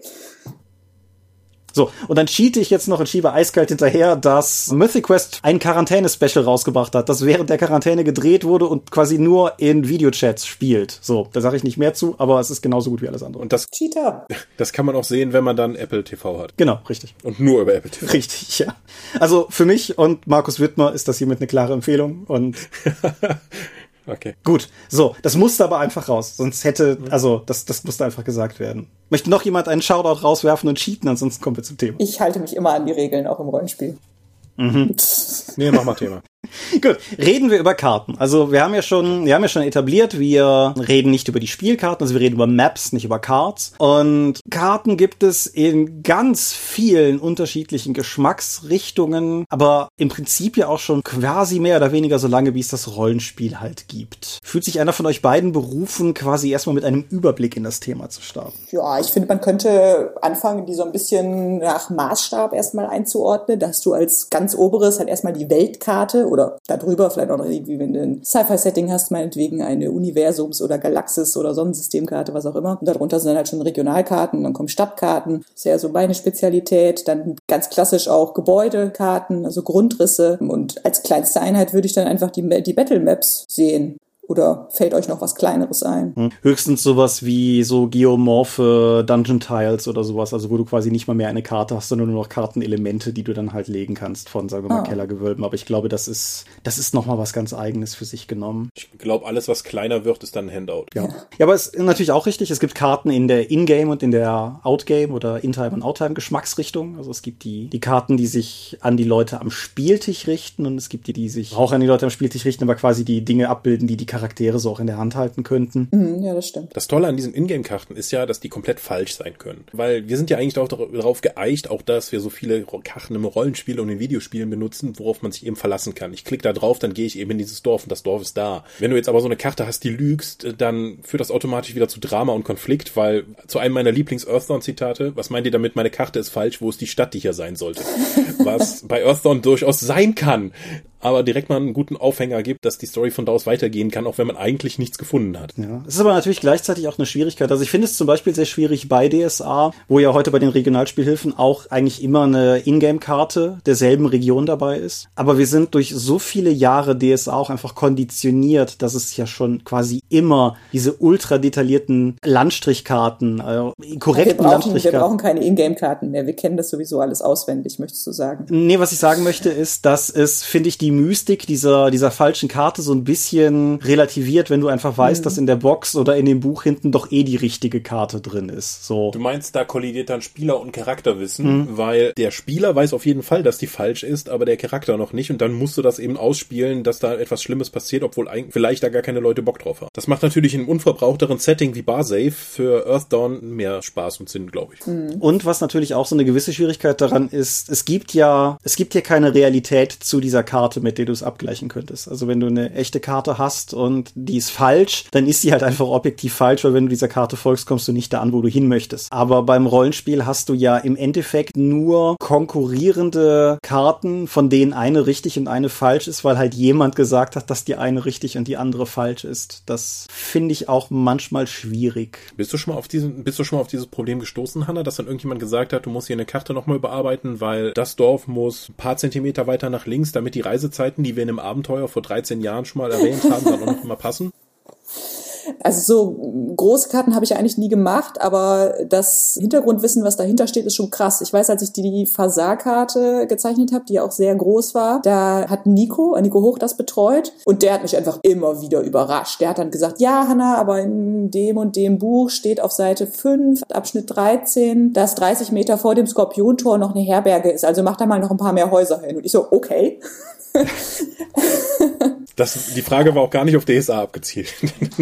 So, und dann cheate ich jetzt noch und schiebe eiskalt hinterher, dass Mythic Quest ein Quarantäne-Special rausgebracht hat, das während der Quarantäne gedreht wurde und quasi nur in Videochats spielt. So, da sage ich nicht mehr zu, aber es ist genauso gut wie alles andere. Und das, Cheater. das kann man auch sehen, wenn man dann Apple TV hat. Genau, richtig. Und nur über Apple TV. Richtig, ja. Also für mich und Markus Wittmer ist das hiermit eine klare Empfehlung und <laughs> Okay. Gut, so, das musste aber einfach raus. Sonst hätte, also, das, das musste einfach gesagt werden. Möchte noch jemand einen Shoutout rauswerfen und cheaten, ansonsten kommen wir zum Thema. Ich halte mich immer an die Regeln, auch im Rollenspiel. Mhm. <laughs> nee, mach mal Thema. <laughs> Gut, reden wir über Karten. Also wir haben ja schon, wir haben ja schon etabliert, wir reden nicht über die Spielkarten, also wir reden über Maps, nicht über Cards. Und Karten gibt es in ganz vielen unterschiedlichen Geschmacksrichtungen, aber im Prinzip ja auch schon quasi mehr oder weniger so lange, wie es das Rollenspiel halt gibt. Fühlt sich einer von euch beiden berufen, quasi erstmal mit einem Überblick in das Thema zu starten? Ja, ich finde, man könnte anfangen, die so ein bisschen nach Maßstab erstmal einzuordnen, dass du als ganz oberes halt erstmal die Weltkarte oder darüber vielleicht auch noch irgendwie, wenn du ein Sci-Fi-Setting hast, meinetwegen eine Universums- oder Galaxis- oder Sonnensystemkarte, was auch immer. Und darunter sind dann halt schon Regionalkarten, dann kommen Stadtkarten, ist ja so meine Spezialität, dann ganz klassisch auch Gebäudekarten, also Grundrisse. Und als kleinste Einheit würde ich dann einfach die, die Battle Maps sehen Oder fällt euch noch was Kleineres ein? Hm. Höchstens sowas wie so geomorphe Dungeon Tiles oder sowas, also wo du quasi nicht mal mehr eine Karte hast, sondern nur noch Kartenelemente, die du dann halt legen kannst von, sagen wir mal, ah. Kellergewölben. Aber ich glaube, das ist, das ist nochmal was ganz Eigenes für sich genommen. Ich glaube, alles, was kleiner wird, ist dann ein Handout. Ja. ja, aber es ist natürlich auch richtig, es gibt Karten in der In-Game und in der Out-Game oder In-Time und Out-Time Geschmacksrichtung. Also es gibt die, die Karten, die sich an die Leute am Spieltisch richten und es gibt die, die sich auch an die Leute am Spieltisch richten, aber quasi die Dinge abbilden, die die Charaktere so auch in der Hand halten könnten. Mhm, ja, das stimmt. Das Tolle an diesen Ingame-Karten ist ja, dass die komplett falsch sein können. Weil wir sind ja eigentlich darauf geeicht, auch dass wir so viele Karten im Rollenspiel und in Videospielen benutzen, worauf man sich eben verlassen kann. Ich klicke da drauf, dann gehe ich eben in dieses Dorf und das Dorf ist da. Wenn du jetzt aber so eine Karte hast, die lügst, dann führt das automatisch wieder zu Drama und Konflikt, weil zu einem meiner Lieblings-Earthdawn-Zitate, was meint ihr damit, meine Karte ist falsch, wo ist die Stadt, die hier sein sollte? <laughs> was bei Earthdawn durchaus sein kann aber direkt mal einen guten Aufhänger gibt, dass die Story von da aus weitergehen kann, auch wenn man eigentlich nichts gefunden hat. Ja, es ist aber natürlich gleichzeitig auch eine Schwierigkeit. Also ich finde es zum Beispiel sehr schwierig bei DSA, wo ja heute bei den Regionalspielhilfen auch eigentlich immer eine Ingame-Karte derselben Region dabei ist. Aber wir sind durch so viele Jahre DSA auch einfach konditioniert, dass es ja schon quasi immer diese ultra detaillierten Landstrichkarten, äh, korrekten wir brauchen, Wir brauchen keine Ingame-Karten mehr. Wir kennen das sowieso alles auswendig, möchtest du sagen? Nee, was ich sagen möchte ist, dass es, finde ich, die Mystik dieser, dieser falschen Karte so ein bisschen relativiert, wenn du einfach weißt, mhm. dass in der Box oder in dem Buch hinten doch eh die richtige Karte drin ist. So. Du meinst, da kollidiert dann Spieler und Charakterwissen, mhm. weil der Spieler weiß auf jeden Fall, dass die falsch ist, aber der Charakter noch nicht und dann musst du das eben ausspielen, dass da etwas Schlimmes passiert, obwohl vielleicht da gar keine Leute Bock drauf haben. Das macht natürlich in einem unverbrauchteren Setting wie Barsafe für Earthdawn mehr Spaß und Sinn, glaube ich. Mhm. Und was natürlich auch so eine gewisse Schwierigkeit daran ist, es gibt ja, es gibt ja keine Realität zu dieser Karte mit der du es abgleichen könntest. Also wenn du eine echte Karte hast und die ist falsch, dann ist sie halt einfach objektiv falsch, weil wenn du dieser Karte folgst, kommst du nicht da an, wo du hin möchtest. Aber beim Rollenspiel hast du ja im Endeffekt nur konkurrierende Karten, von denen eine richtig und eine falsch ist, weil halt jemand gesagt hat, dass die eine richtig und die andere falsch ist. Das finde ich auch manchmal schwierig. Bist du schon mal auf diesen, bist du schon mal auf dieses Problem gestoßen, Hanna, dass dann irgendjemand gesagt hat, du musst hier eine Karte nochmal überarbeiten, weil das Dorf muss ein paar Zentimeter weiter nach links, damit die Reise Zeiten, die wir in einem Abenteuer vor 13 Jahren schon mal erwähnt haben, dann auch noch immer passen? Also so große Karten habe ich eigentlich nie gemacht, aber das Hintergrundwissen, was dahinter steht, ist schon krass. Ich weiß, als ich die Fasar-Karte gezeichnet habe, die ja auch sehr groß war, da hat Nico, Nico Hoch das betreut und der hat mich einfach immer wieder überrascht. Der hat dann gesagt, ja, Hanna, aber in dem und dem Buch steht auf Seite 5, Abschnitt 13, dass 30 Meter vor dem Skorpiontor noch eine Herberge ist. Also mach da mal noch ein paar mehr Häuser hin. Und ich so, okay. Das, die Frage war auch gar nicht auf DSA abgezielt.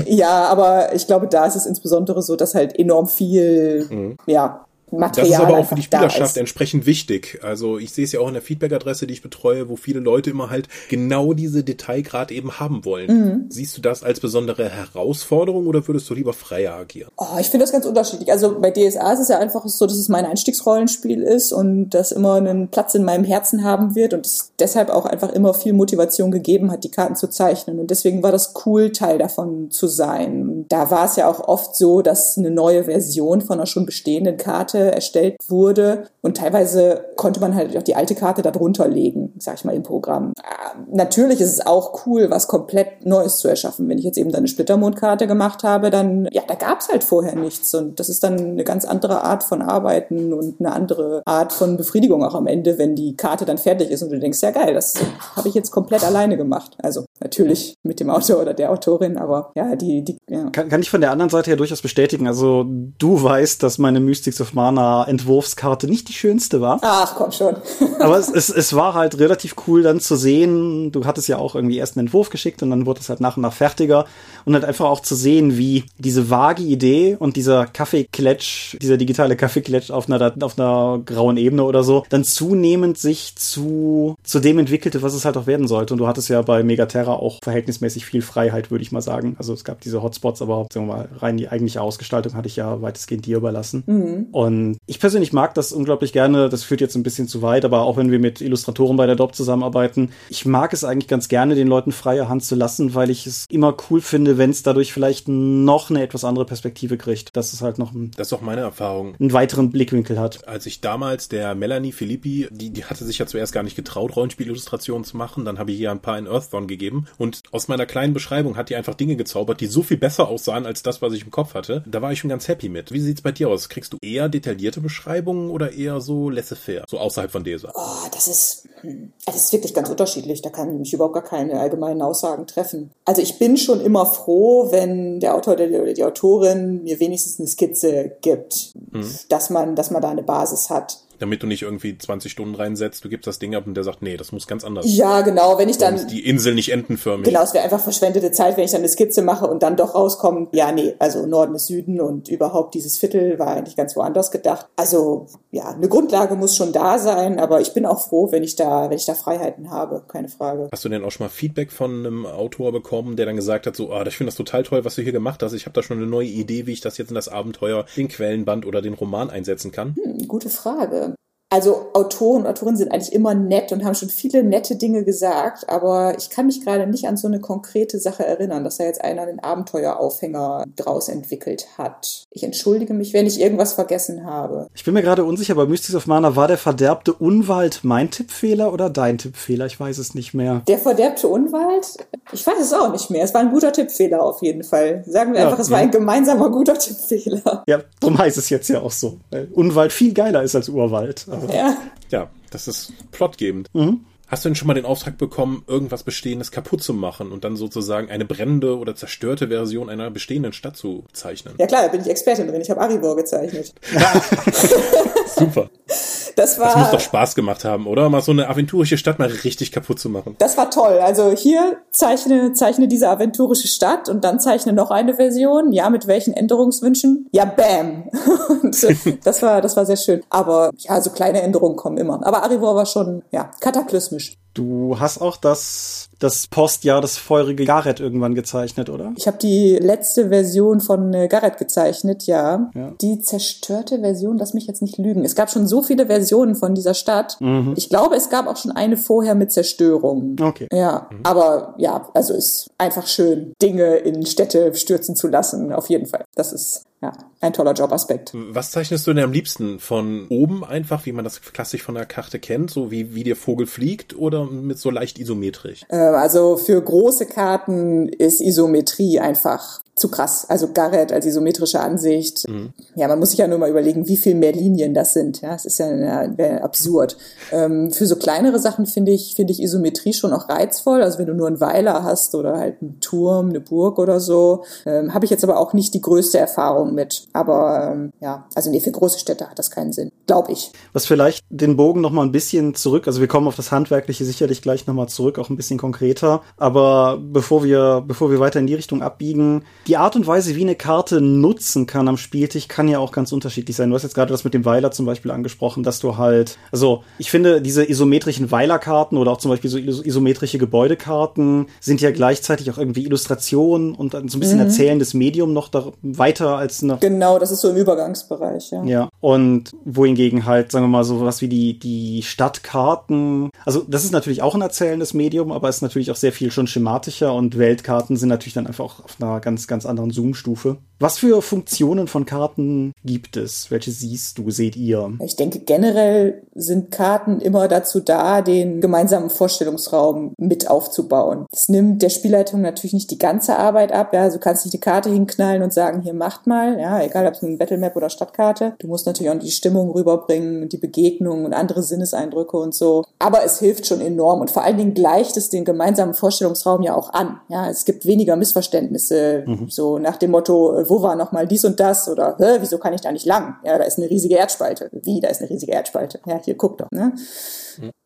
ja, aber ich glaube, da ist es insbesondere so, dass halt enorm viel, mhm. ja, Material das ist aber auch für die Spielerschaft entsprechend wichtig. Also ich sehe es ja auch in der Feedback-Adresse, die ich betreue, wo viele Leute immer halt genau diese Detailgrad eben haben wollen. Mhm. Siehst du das als besondere Herausforderung oder würdest du lieber freier agieren? Oh, ich finde das ganz unterschiedlich. Also bei DSA ist es ja einfach so, dass es mein Einstiegsrollenspiel ist und das immer einen Platz in meinem Herzen haben wird und es deshalb auch einfach immer viel Motivation gegeben hat, die Karten zu zeichnen. Und deswegen war das cool, Teil davon zu sein. Da war es ja auch oft so, dass eine neue Version von einer schon bestehenden Karte erstellt wurde. Und teilweise konnte man halt auch die alte Karte darunter legen, sag ich mal, im Programm. Ah, natürlich ist es auch cool, was komplett Neues zu erschaffen. Wenn ich jetzt eben dann eine Splittermondkarte gemacht habe, dann, ja, da gab es halt vorher nichts. Und das ist dann eine ganz andere Art von Arbeiten und eine andere Art von Befriedigung auch am Ende, wenn die Karte dann fertig ist und du denkst, ja geil, das habe ich jetzt komplett alleine gemacht. Also natürlich mit dem Autor oder der Autorin, aber ja, die, die ja. Kann, kann ich von der anderen Seite her durchaus bestätigen. Also du weißt, dass meine Mystics of Mana Mana Entwurfskarte nicht die schönste war. Ach, komm schon. <laughs> Aber es, es, es war halt relativ cool dann zu sehen. Du hattest ja auch irgendwie erst einen Entwurf geschickt und dann wurde es halt nach und nach fertiger. Und halt einfach auch zu sehen, wie diese vage Idee und dieser Kaffeekletsch, dieser digitale Kaffeekletsch auf einer, auf einer grauen Ebene oder so, dann zunehmend sich zu, zu dem entwickelte, was es halt auch werden sollte. Und du hattest ja bei Megaterra auch verhältnismäßig viel Freiheit, würde ich mal sagen. Also es gab diese Hotspots, aber sagen wir mal, rein die eigentliche Ausgestaltung hatte ich ja weitestgehend dir überlassen. Mhm. Und ich persönlich mag das unglaublich gerne. Das führt jetzt ein bisschen zu weit, aber auch wenn wir mit Illustratoren bei der DOP zusammenarbeiten, ich mag es eigentlich ganz gerne, den Leuten freie Hand zu lassen, weil ich es immer cool finde, wenn es dadurch vielleicht noch eine etwas andere Perspektive kriegt. Dass es halt noch ein, das ist auch meine Erfahrung. einen weiteren Blickwinkel hat. Als ich damals der Melanie Filippi, die, die hatte sich ja zuerst gar nicht getraut, Rollenspielillustrationen zu machen, dann habe ich ihr ein paar in Earthdawn gegeben und aus meiner kleinen Beschreibung hat die einfach Dinge gezaubert, die so viel besser aussahen als das, was ich im Kopf hatte. Da war ich schon ganz happy mit. Wie sieht's bei dir aus? Kriegst du eher detaillierte Beschreibungen oder eher so laissez-faire, so außerhalb von DESA? Oh, das ist, hm, das ist wirklich ganz unterschiedlich. Da kann ich überhaupt gar keine allgemeinen Aussagen treffen. Also ich bin schon immer froh, wenn der Autor oder die Autorin mir wenigstens eine Skizze gibt, mhm. dass man, dass man da eine Basis hat damit du nicht irgendwie 20 Stunden reinsetzt, du gibst das Ding ab und der sagt, nee, das muss ganz anders. Ja, genau, wenn ich dann... die Insel nicht entenförmig. Genau, es wäre einfach verschwendete Zeit, wenn ich dann eine Skizze mache und dann doch rauskommt, ja, nee, also Norden ist Süden und überhaupt dieses Viertel war eigentlich ganz woanders gedacht. Also, ja, eine Grundlage muss schon da sein, aber ich bin auch froh, wenn ich da, wenn ich da Freiheiten habe, keine Frage. Hast du denn auch schon mal Feedback von einem Autor bekommen, der dann gesagt hat, so, ah, ich finde das total toll, was du hier gemacht hast, ich habe da schon eine neue Idee, wie ich das jetzt in das Abenteuer, den Quellenband oder den Roman einsetzen kann? Hm, gute Frage. Also Autoren und Autorinnen sind eigentlich immer nett und haben schon viele nette Dinge gesagt, aber ich kann mich gerade nicht an so eine konkrete Sache erinnern, dass da jetzt einer den Abenteueraufhänger draus entwickelt hat. Ich entschuldige mich, wenn ich irgendwas vergessen habe. Ich bin mir gerade unsicher, aber Mystics of Mana war der verderbte Unwald mein Tippfehler oder dein Tippfehler? Ich weiß es nicht mehr. Der verderbte Unwald? Ich weiß es auch nicht mehr. Es war ein guter Tippfehler auf jeden Fall. Sagen wir ja, einfach, es ja. war ein gemeinsamer guter Tippfehler. Ja, darum <laughs> heißt es jetzt ja auch so. Weil Unwald viel geiler ist als Urwald. <laughs> Ja. Ja, das ist plotgebend. Mhm. Hast du denn schon mal den Auftrag bekommen, irgendwas Bestehendes kaputt zu machen und dann sozusagen eine brennende oder zerstörte Version einer bestehenden Stadt zu zeichnen? Ja klar, da bin ich Expertin drin. Ich habe Arivor gezeichnet. <laughs> Super. <laughs> Das war. Das muss doch Spaß gemacht haben, oder? Mal so eine aventurische Stadt mal richtig kaputt zu machen. Das war toll. Also hier zeichne, zeichne diese aventurische Stadt und dann zeichne noch eine Version. Ja, mit welchen Änderungswünschen? Ja, bam. <laughs> und das war, das war sehr schön. Aber ja, so kleine Änderungen kommen immer. Aber Arivor war schon, ja, kataklysmisch. Du hast auch das, das Postjahr, das feurige Gareth irgendwann gezeichnet, oder? Ich habe die letzte Version von äh, Gareth gezeichnet, ja. ja. Die zerstörte Version, lass mich jetzt nicht lügen. Es gab schon so viele Versionen von dieser Stadt. Mhm. Ich glaube, es gab auch schon eine vorher mit Zerstörung. Okay. Ja, mhm. aber ja, also ist einfach schön, Dinge in Städte stürzen zu lassen, auf jeden Fall. Das ist ja, ein toller Jobaspekt. Was zeichnest du denn am liebsten? Von oben einfach, wie man das klassisch von der Karte kennt, so wie, wie der Vogel fliegt oder mit so leicht isometrisch? Äh, also für große Karten ist Isometrie einfach zu krass. Also Garrett als isometrische Ansicht. Mhm. Ja, man muss sich ja nur mal überlegen, wie viel mehr Linien das sind. Ja, es ist ja, absurd. Ähm, für so kleinere Sachen finde ich, finde ich Isometrie schon auch reizvoll. Also wenn du nur einen Weiler hast oder halt einen Turm, eine Burg oder so, ähm, habe ich jetzt aber auch nicht die größte Erfahrung mit. Aber ähm, ja, also nee, für große Städte hat das keinen Sinn, glaube ich. Was vielleicht den Bogen noch mal ein bisschen zurück, also wir kommen auf das Handwerkliche sicherlich gleich noch mal zurück, auch ein bisschen konkreter. Aber bevor wir, bevor wir weiter in die Richtung abbiegen, die Art und Weise, wie eine Karte nutzen kann am Spieltisch, kann ja auch ganz unterschiedlich sein. Du hast jetzt gerade das mit dem Weiler zum Beispiel angesprochen, dass du halt, also ich finde, diese isometrischen Weilerkarten oder auch zum Beispiel so isometrische Gebäudekarten sind ja gleichzeitig auch irgendwie Illustrationen und so ein bisschen mhm. erzählendes Medium noch da, weiter als eine. Genau, das ist so im Übergangsbereich, ja. Ja. Und wohingegen halt, sagen wir mal, so was wie die, die Stadtkarten, also das ist natürlich auch ein erzählendes Medium, aber es ist natürlich auch sehr viel schon schematischer und Weltkarten sind natürlich dann einfach auf einer ganz, ganz anderen Zoom-Stufe. Was für Funktionen von Karten gibt es? Welche siehst du, seht ihr? Ich denke, generell sind Karten immer dazu da, den gemeinsamen Vorstellungsraum mit aufzubauen. Es nimmt der Spielleitung natürlich nicht die ganze Arbeit ab. Ja, also du kannst nicht die Karte hinknallen und sagen, hier macht mal. Ja, egal ob es eine Battlemap oder Stadtkarte. Du musst natürlich auch die Stimmung rüberbringen, die Begegnung und andere Sinneseindrücke und so. Aber es hilft schon enorm und vor allen Dingen gleicht es den gemeinsamen Vorstellungsraum ja auch an. Ja, es gibt weniger Missverständnisse, mhm. so nach dem Motto, war nochmal dies und das oder wieso kann ich da nicht lang? Ja, da ist eine riesige Erdspalte. Wie, da ist eine riesige Erdspalte? Ja, hier guck doch. Ne?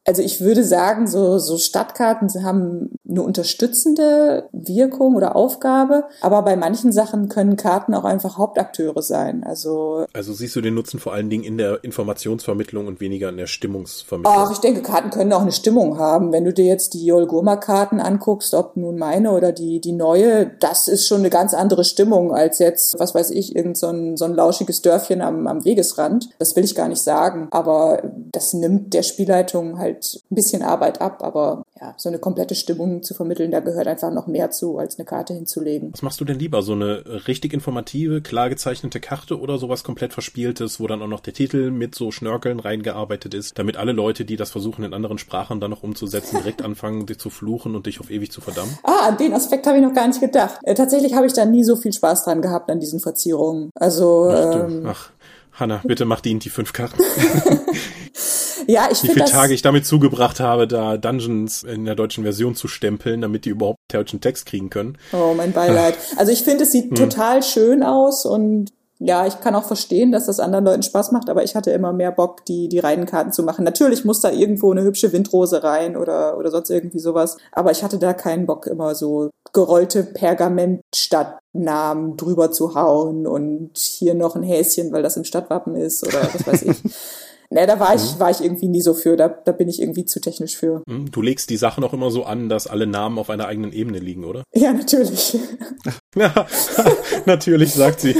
Also ich würde sagen, so, so Stadtkarten haben eine unterstützende Wirkung oder Aufgabe, aber bei manchen Sachen können Karten auch einfach Hauptakteure sein. Also, also siehst du den Nutzen vor allen Dingen in der Informationsvermittlung und weniger in der Stimmungsvermittlung? Ach, ich denke, Karten können auch eine Stimmung haben. Wenn du dir jetzt die Yolgurma-Karten anguckst, ob nun meine oder die, die neue, das ist schon eine ganz andere Stimmung als jetzt, was weiß ich, irgend so ein, so ein lauschiges Dörfchen am, am Wegesrand. Das will ich gar nicht sagen, aber das nimmt der Spielleitung halt ein bisschen Arbeit ab, aber ja, so eine komplette Stimmung zu vermitteln, da gehört einfach noch mehr zu, als eine Karte hinzulegen. Was machst du denn lieber? So eine richtig informative, klar gezeichnete Karte oder sowas komplett verspieltes, wo dann auch noch der Titel mit so Schnörkeln reingearbeitet ist, damit alle Leute, die das versuchen in anderen Sprachen dann noch umzusetzen, direkt <laughs> anfangen, dich zu fluchen und dich auf ewig zu verdammen? Ah, an den Aspekt habe ich noch gar nicht gedacht. Äh, tatsächlich habe ich da nie so viel Spaß dran gehabt an diesen Verzierungen. Also Ach, du, ähm, ach Hanna, bitte mach die in die fünf Karten. <laughs> ja, ich Wie viele. Tage ich damit zugebracht habe, da Dungeons in der deutschen Version zu stempeln, damit die überhaupt deutschen Text kriegen können. Oh, mein Beileid. Also ich finde, es sieht Hm. total schön aus und ja, ich kann auch verstehen, dass das anderen Leuten Spaß macht, aber ich hatte immer mehr Bock, die, die Reihenkarten zu machen. Natürlich muss da irgendwo eine hübsche Windrose rein oder, oder sonst irgendwie sowas. Aber ich hatte da keinen Bock, immer so gerollte Pergamentstadtnamen drüber zu hauen und hier noch ein Häschen, weil das im Stadtwappen ist oder was weiß ich. <laughs> Ne, da war ich, war ich irgendwie nie so für. Da, da bin ich irgendwie zu technisch für. Hm, Du legst die Sachen auch immer so an, dass alle Namen auf einer eigenen Ebene liegen, oder? Ja, natürlich. <laughs> Ja, <laughs> natürlich, sagt sie.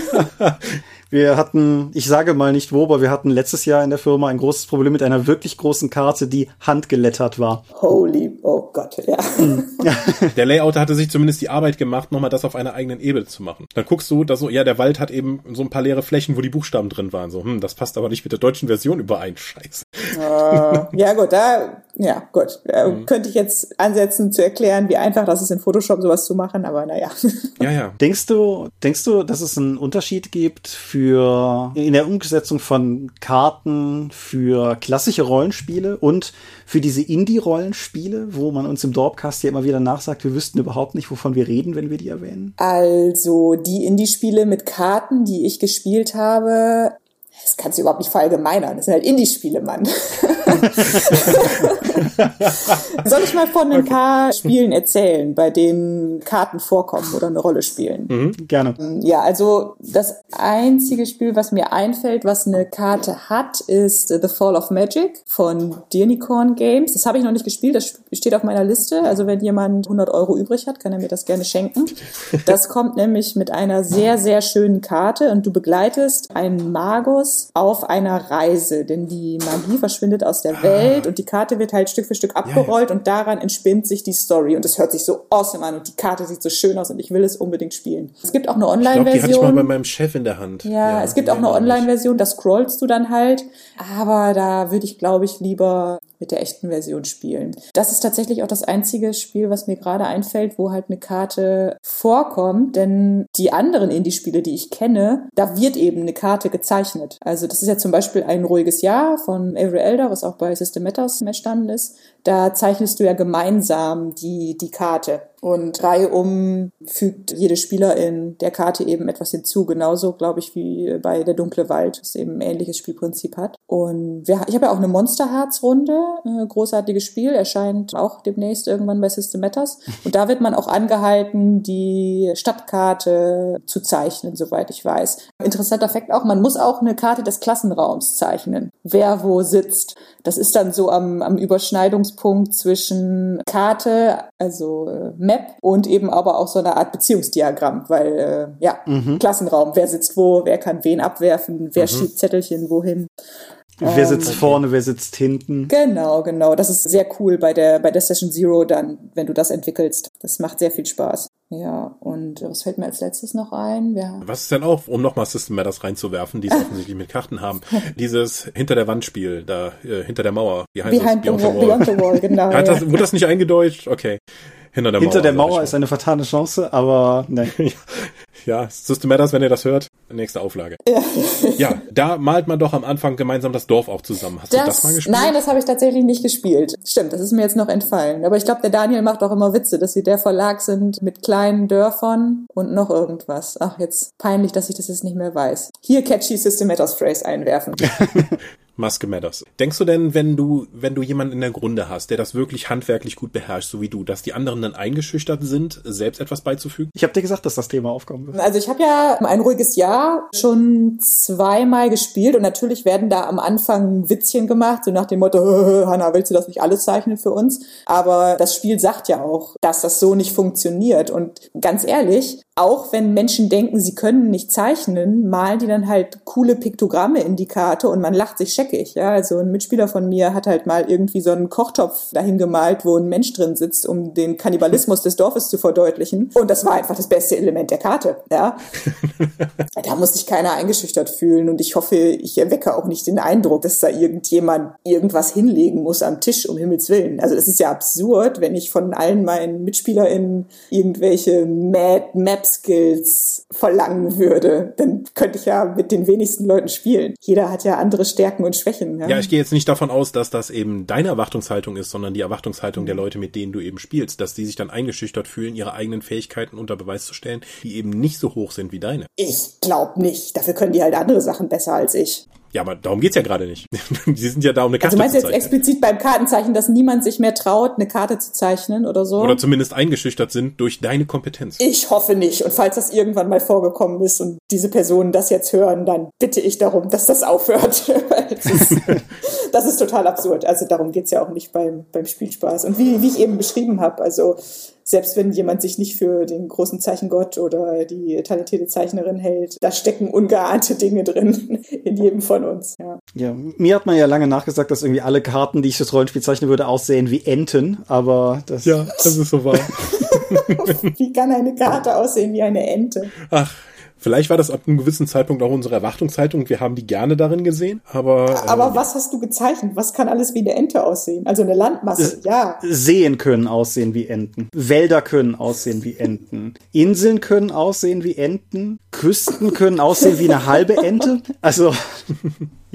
<laughs> Wir hatten, ich sage mal nicht wo, aber wir hatten letztes Jahr in der Firma ein großes Problem mit einer wirklich großen Karte, die handgelettert war. Holy, oh Gott, ja. <laughs> Der Layouter hatte sich zumindest die Arbeit gemacht, nochmal das auf einer eigenen Ebene zu machen. Dann guckst du, dass so, ja, der Wald hat eben so ein paar leere Flächen, wo die Buchstaben drin waren. So, hm, das passt aber nicht mit der deutschen Version überein. Scheiße. Äh, ja gut, da, ja gut, äh, Mhm. könnte ich jetzt ansetzen zu erklären, wie einfach das ist in Photoshop sowas zu machen, aber naja. <laughs> Ja, ja. Denkst du, denkst du, dass es einen Unterschied gibt für in der Umsetzung von Karten für klassische Rollenspiele und für diese Indie-Rollenspiele, wo man uns im Dorpcast ja immer wieder nachsagt, wir wüssten überhaupt nicht, wovon wir reden, wenn wir die erwähnen? Also die Indie-Spiele mit Karten, die ich gespielt habe, das kannst du überhaupt nicht verallgemeinern. Das sind halt Indie-Spiele, Mann. <laughs> Soll ich mal von ein paar Spielen erzählen, bei denen Karten vorkommen oder eine Rolle spielen? Mhm, gerne. Ja, also das einzige Spiel, was mir einfällt, was eine Karte hat, ist The Fall of Magic von Dirnicorn Games. Das habe ich noch nicht gespielt, das steht auf meiner Liste. Also wenn jemand 100 Euro übrig hat, kann er mir das gerne schenken. <laughs> Das kommt nämlich mit einer sehr, sehr schönen Karte und du begleitest einen Magus auf einer Reise, denn die Magie verschwindet aus der Welt und die Karte wird halt Stück für Stück abgerollt und daran entspinnt sich die Story und es hört sich so awesome an und die Karte sieht so schön aus und ich will es unbedingt spielen. Es gibt auch eine Ich glaube, die hatte ich mal bei Online-Version. meinem Chef in der Hand. Ja, es gibt auch eine. Online-Version, da scrollst du dann halt. Aber da würde ich, glaube ich, lieber mit der echten Version spielen. Das ist tatsächlich auch das einzige Spiel, was mir gerade einfällt, wo halt eine Karte vorkommt. Denn die anderen Indie-Spiele, die ich kenne, da wird eben eine Karte gezeichnet. Also das ist ja zum Beispiel ein ruhiges Jahr von Avery Elder, was auch bei System Matters entstanden ist. Da zeichnest du ja gemeinsam die, die Karte. Und drei um fügt jede Spielerin der Karte eben etwas hinzu. Genauso, glaube ich, wie bei Der dunkle Wald, das eben ein ähnliches Spielprinzip hat. Und wir, ich habe ja auch eine Monster Hearts Runde, äh, großartiges Spiel, erscheint auch demnächst irgendwann bei System Matters. Und da wird man auch angehalten, die Stadtkarte zu zeichnen, soweit ich weiß. Interessanter Fakt auch, man muss auch eine Karte des Klassenraums zeichnen, wer wo sitzt. Das ist dann so am, am Überschneidungspunkt zwischen Karte, also äh, Map und eben aber auch so eine Art Beziehungsdiagramm, weil äh, ja, Klassenraum, wer sitzt wo, wer kann wen abwerfen, wer schiebt Zettelchen wohin. wer sitzt vorne, wer sitzt hinten? Genau, genau. Das ist sehr cool bei der, bei der Session Zero dann, wenn du das entwickelst. Das macht sehr viel Spaß. Ja, und was fällt mir als letztes noch ein? Wir Was ist denn auch, um nochmal System Matters reinzuwerfen, die es <laughs> offensichtlich mit Karten haben, dieses hinter der Wand Spiel, da äh, hinter der Mauer, wie heißt Behind the, das? wall, Beyond the Wall, genau. Hat ja. das, wurde das nicht eingedeutscht? Okay. Hinter der Hinter Mauer. der Mauer ist eine vertane Chance, aber ne. mal. <laughs> Ja, System Matters, wenn ihr das hört, nächste Auflage. Ja, da malt man doch am Anfang gemeinsam das Dorf auch zusammen. Hast du das mal gespielt? Nein, das habe ich tatsächlich nicht gespielt. Stimmt, das ist mir jetzt noch entfallen. Aber ich glaube, der Daniel macht auch immer Witze, dass sie der Verlag sind mit kleinen Dörfern und noch irgendwas. Ach, jetzt peinlich, dass ich das jetzt nicht mehr weiß. Hier catchy System Matters Phrase einwerfen. <laughs> <laughs> Maske Matters. Denkst du denn, wenn du, wenn du jemanden in der Grunde hast, der das wirklich handwerklich gut beherrscht, so wie du, dass die anderen dann eingeschüchtert sind, selbst etwas beizufügen? Ich habe dir gesagt, dass das Thema aufkommen wird. Also ich habe ja ein ruhiges Jahr schon zweimal gespielt und natürlich werden da am Anfang Witzchen gemacht, so nach dem Motto, <laughs> Hanna, willst du das nicht alles zeichnen für uns? Aber das Spiel sagt ja auch, dass das so nicht funktioniert. Und ganz ehrlich, auch wenn Menschen denken, sie können nicht zeichnen, malen die dann halt coole Piktogramme in die Karte und man lacht sich scheckig. Ja, also ein Mitspieler von mir hat halt mal irgendwie so einen Kochtopf dahin gemalt, wo ein Mensch drin sitzt, um den Kannibalismus des Dorfes zu verdeutlichen. Und das war einfach das beste Element der Karte. Ja, <laughs> da muss sich keiner eingeschüchtert fühlen und ich hoffe, ich erwecke auch nicht den Eindruck, dass da irgendjemand irgendwas hinlegen muss am Tisch, um Himmels Willen. Also das ist ja absurd, wenn ich von allen meinen MitspielerInnen irgendwelche Mad Map Skills verlangen würde, dann könnte ich ja mit den wenigsten Leuten spielen. Jeder hat ja andere Stärken und Schwächen. Ja, ja ich gehe jetzt nicht davon aus, dass das eben deine Erwartungshaltung ist, sondern die Erwartungshaltung der mhm. Leute, mit denen du eben spielst, dass die sich dann eingeschüchtert fühlen, ihre eigenen Fähigkeiten unter Beweis zu stellen, die eben nicht so hoch sind wie deine. Ich glaube nicht. Dafür können die halt andere Sachen besser als ich. Ja, aber darum geht's ja gerade nicht. <laughs> Sie sind ja da, um eine Karte also meinst du jetzt explizit beim Kartenzeichen, dass niemand sich mehr traut, eine Karte zu zeichnen oder so? Oder zumindest eingeschüchtert sind durch deine Kompetenz. Ich hoffe nicht. Und falls das irgendwann mal vorgekommen ist und diese Personen das jetzt hören, dann bitte ich darum, dass das aufhört. <laughs> das, ist, <laughs> das ist total absurd. Also darum geht's ja auch nicht beim, beim Spielspaß. Und wie, wie ich eben beschrieben habe, also selbst wenn jemand sich nicht für den großen Zeichengott oder die talentierte Zeichnerin hält, da stecken ungeahnte Dinge drin <laughs> in jedem von uns. Ja. ja, mir hat man ja lange nachgesagt, dass irgendwie alle Karten, die ich fürs Rollenspiel zeichnen würde, aussehen wie Enten, aber das. Ja, das ist so wahr. <laughs> wie kann eine Karte aussehen wie eine Ente? Ach, Vielleicht war das ab einem gewissen Zeitpunkt auch unsere Erwartungshaltung und wir haben die gerne darin gesehen, aber. Aber äh, was hast du gezeichnet? Was kann alles wie eine Ente aussehen? Also eine Landmasse, ja. Seen können aussehen wie Enten. Wälder können aussehen wie Enten. Inseln können aussehen wie Enten. Küsten können aussehen wie eine halbe Ente. Also.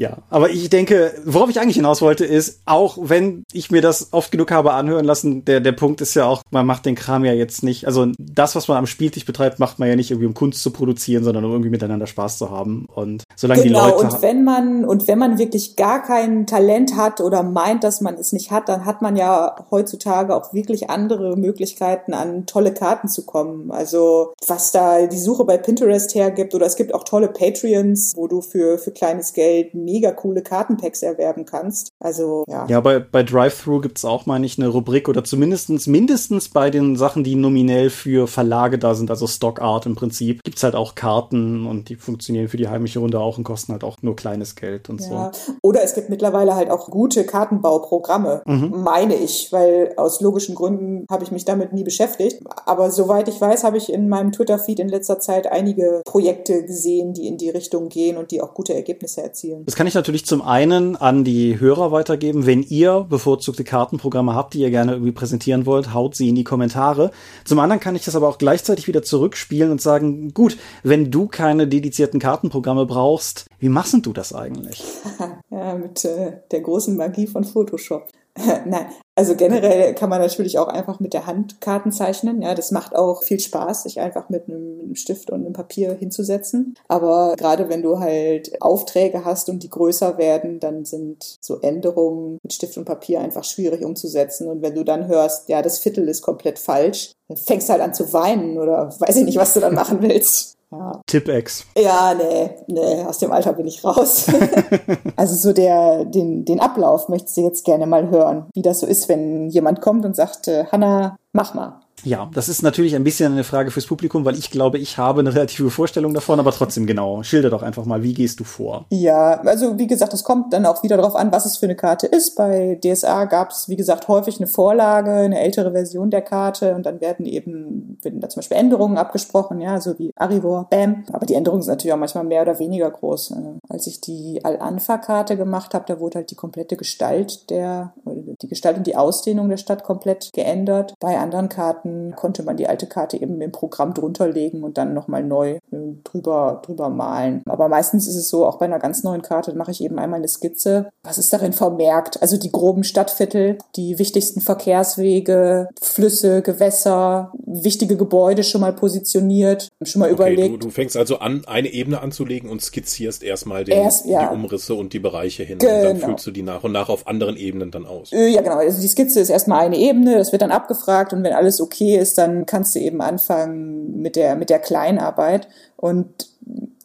Ja, aber ich denke, worauf ich eigentlich hinaus wollte, ist, auch wenn ich mir das oft genug habe anhören lassen, der, der Punkt ist ja auch, man macht den Kram ja jetzt nicht, also das, was man am Spieltisch betreibt, macht man ja nicht irgendwie, um Kunst zu produzieren, sondern um irgendwie miteinander Spaß zu haben. Und solange genau, die Leute. Und wenn man, und wenn man wirklich gar kein Talent hat oder meint, dass man es nicht hat, dann hat man ja heutzutage auch wirklich andere Möglichkeiten, an tolle Karten zu kommen. Also, was da die Suche bei Pinterest hergibt, oder es gibt auch tolle Patreons, wo du für, für kleines Geld mega coole Kartenpacks erwerben kannst. Also, ja. Ja, bei, bei Drive-Thru gibt's auch, meine ich, eine Rubrik oder zumindestens mindestens bei den Sachen, die nominell für Verlage da sind, also Stock Art im Prinzip, gibt's halt auch Karten und die funktionieren für die heimische Runde auch und kosten halt auch nur kleines Geld und ja. so. Oder es gibt mittlerweile halt auch gute Kartenbauprogramme, mhm. meine ich, weil aus logischen Gründen habe ich mich damit nie beschäftigt. Aber soweit ich weiß, habe ich in meinem Twitter-Feed in letzter Zeit einige Projekte gesehen, die in die Richtung gehen und die auch gute Ergebnisse erzielen. Das kann ich natürlich zum einen an die Hörer weitergeben. Wenn ihr bevorzugte Kartenprogramme habt, die ihr gerne irgendwie präsentieren wollt, haut sie in die Kommentare. Zum anderen kann ich das aber auch gleichzeitig wieder zurückspielen und sagen, gut, wenn du keine dedizierten Kartenprogramme brauchst, wie machst du das eigentlich? <laughs> ja, mit äh, der großen Magie von Photoshop. <laughs> Nein, also generell kann man natürlich auch einfach mit der Hand Karten zeichnen. Ja, das macht auch viel Spaß, sich einfach mit einem, Stift und einem Papier hinzusetzen. Aber gerade wenn du halt Aufträge hast und die größer werden, dann sind so Änderungen mit Stift und Papier einfach schwierig umzusetzen. Und wenn du dann hörst, ja, das Viertel ist komplett falsch, dann fängst du halt an zu weinen oder weiß ich nicht, was du dann machen willst. Ja. Tipp-Ex. Ja, nee, nee, aus dem Alter bin ich raus. <laughs> also so der, den, den Ablauf möchtest du jetzt gerne mal hören, wie das so ist, wenn jemand kommt und sagt, äh, Hanna, mach mal. Ja, das ist natürlich ein bisschen eine Frage fürs Publikum, weil ich glaube, ich habe eine relative Vorstellung davon, aber trotzdem genau. Schilder doch einfach mal, wie gehst du vor? Ja, also wie gesagt, es kommt dann auch wieder darauf an, was es für eine Karte ist. Bei DSA gab es, wie gesagt, häufig eine Vorlage, eine ältere Version der Karte und dann werden eben, werden da zum Beispiel Änderungen abgesprochen, ja, so wie Arivor, Bam. Aber die Änderungen sind natürlich auch manchmal mehr oder weniger groß. Äh, als ich die Al-Anfa-Karte gemacht habe, da wurde halt die komplette Gestalt der, die Gestalt und die Ausdehnung der Stadt komplett geändert. Bei anderen Karten Karten konnte man die alte Karte eben im Programm drunter legen und dann nochmal neu äh, drüber, drüber malen. Aber meistens ist es so, auch bei einer ganz neuen Karte mache ich eben einmal eine Skizze. Was ist darin vermerkt? Also die groben Stadtviertel, die wichtigsten Verkehrswege, Flüsse, Gewässer, wichtige Gebäude schon mal positioniert, schon mal okay, überlegt. Du, du, fängst also an, eine Ebene anzulegen und skizzierst erstmal den, Erst, ja. die Umrisse und die Bereiche hin. Genau. Und dann genau. fühlst du die nach und nach auf anderen Ebenen dann aus. Äh, ja, genau. Also die Skizze ist erstmal eine Ebene, das wird dann abgefragt und wenn alles okay ist, dann kannst du eben anfangen mit der, mit der Kleinarbeit. Und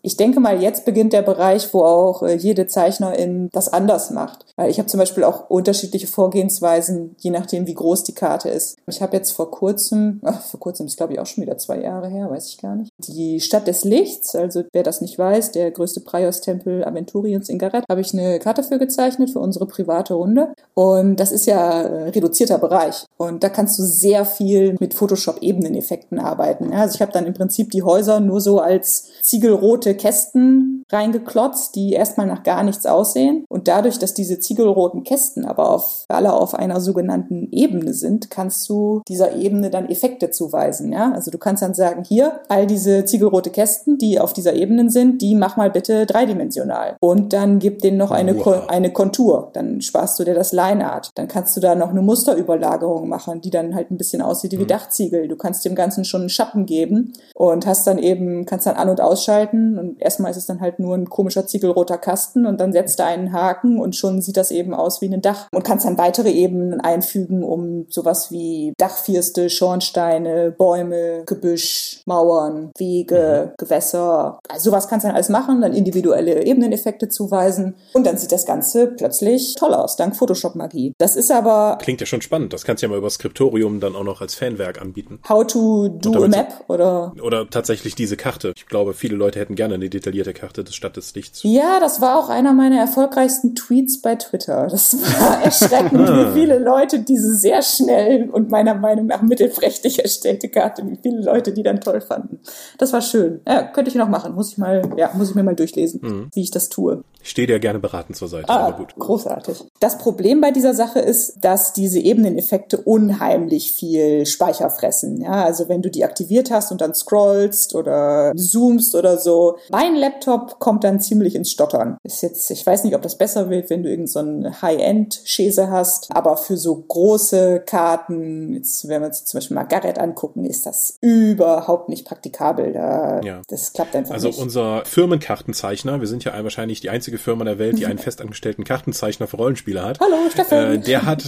Ich denke mal, jetzt beginnt der Bereich, wo auch äh, jede Zeichnerin das anders macht. Weil ich habe zum Beispiel auch unterschiedliche Vorgehensweisen, je nachdem, wie groß die Karte ist. Ich habe jetzt vor kurzem, <laughs> ach, vor kurzem ist glaube ich auch schon wieder zwei Jahre her, weiß ich gar nicht, die Stadt des Lichts, also wer das nicht weiß, der größte Praios-Tempel Aventuriens in Gareth, habe ich eine Karte für gezeichnet für unsere private Runde. Und das ist ja äh, reduzierter Bereich. Und da kannst du sehr viel mit Photoshop-Ebeneneffekten arbeiten. Also ich habe dann im Prinzip die Häuser nur so als ziegelrote Kästen reingeklotzt, die erstmal nach gar nichts aussehen. Und dadurch, dass diese ziegelroten Kästen aber auf, alle auf einer sogenannten Ebene sind, kannst du dieser Ebene dann Effekte zuweisen. Ja? Also du kannst dann sagen, hier, all diese ziegelrote Kästen, die auf dieser Ebene sind, die mach mal bitte dreidimensional. Und dann gib denen noch eine, wow. eine Kontur. Dann sparst du dir das Line Art. Dann kannst du da noch eine Musterüberlagerung machen, die dann halt ein bisschen aussieht wie mhm. Dachziegel. Du kannst dem Ganzen schon einen Schatten geben und hast dann eben, kannst dann an- und ausschalten. Und erstmal ist es dann halt nur ein komischer ziegelroter Kasten und dann setzt er einen Haken und schon sieht das eben aus wie ein Dach. Und kannst dann weitere Ebenen einfügen, um sowas wie Dachfirste, Schornsteine, Bäume, Gebüsch, Mauern, Wege, mhm. Gewässer. Also sowas kannst du dann alles machen, dann individuelle Ebeneneffekte zuweisen und dann sieht das Ganze plötzlich toll aus, dank Photoshop-Magie. Das ist aber... Klingt ja schon spannend. Das kannst du ja mal über Skriptorium dann auch noch als Fanwerk anbieten. How to do a map oder... Oder tatsächlich diese Karte. Ich glaube, viele Leute hätten gerne eine detaillierte Karte des Stadt des Lichts. Ja, das war auch einer meiner erfolgreichsten Tweets bei Twitter. Das war <laughs> erschreckend, wie viele Leute diese sehr schnell und meiner Meinung nach mittelprächtig erstellte Karte, wie viele Leute die dann toll fanden. Das war schön. Ja, könnte ich noch machen. Muss ich mal, ja, muss ich mir mal durchlesen, mhm. wie ich das tue. Ich stehe dir gerne beraten zur Seite. Ah, aber gut. Großartig. Das Problem bei dieser Sache ist, dass diese Ebeneneffekte unheimlich viel Speicher fressen. Ja, also wenn du die aktiviert hast und dann scrollst oder zoomst oder so. Mein Laptop kommt dann ziemlich ins Stottern. Ist jetzt, ich weiß nicht, ob das besser wird, wenn du irgend so ein High-End-Schäse hast, aber für so große Karten, jetzt, wenn wir uns zum Beispiel Margaret angucken, ist das überhaupt nicht praktikabel. Da, ja. Das klappt einfach also nicht. Also unser Firmenkartenzeichner, wir sind ja wahrscheinlich die einzige Firma der Welt, die einen <laughs> festangestellten Kartenzeichner für Rollenspiele hat. Hallo, Steffen. Äh, der hat,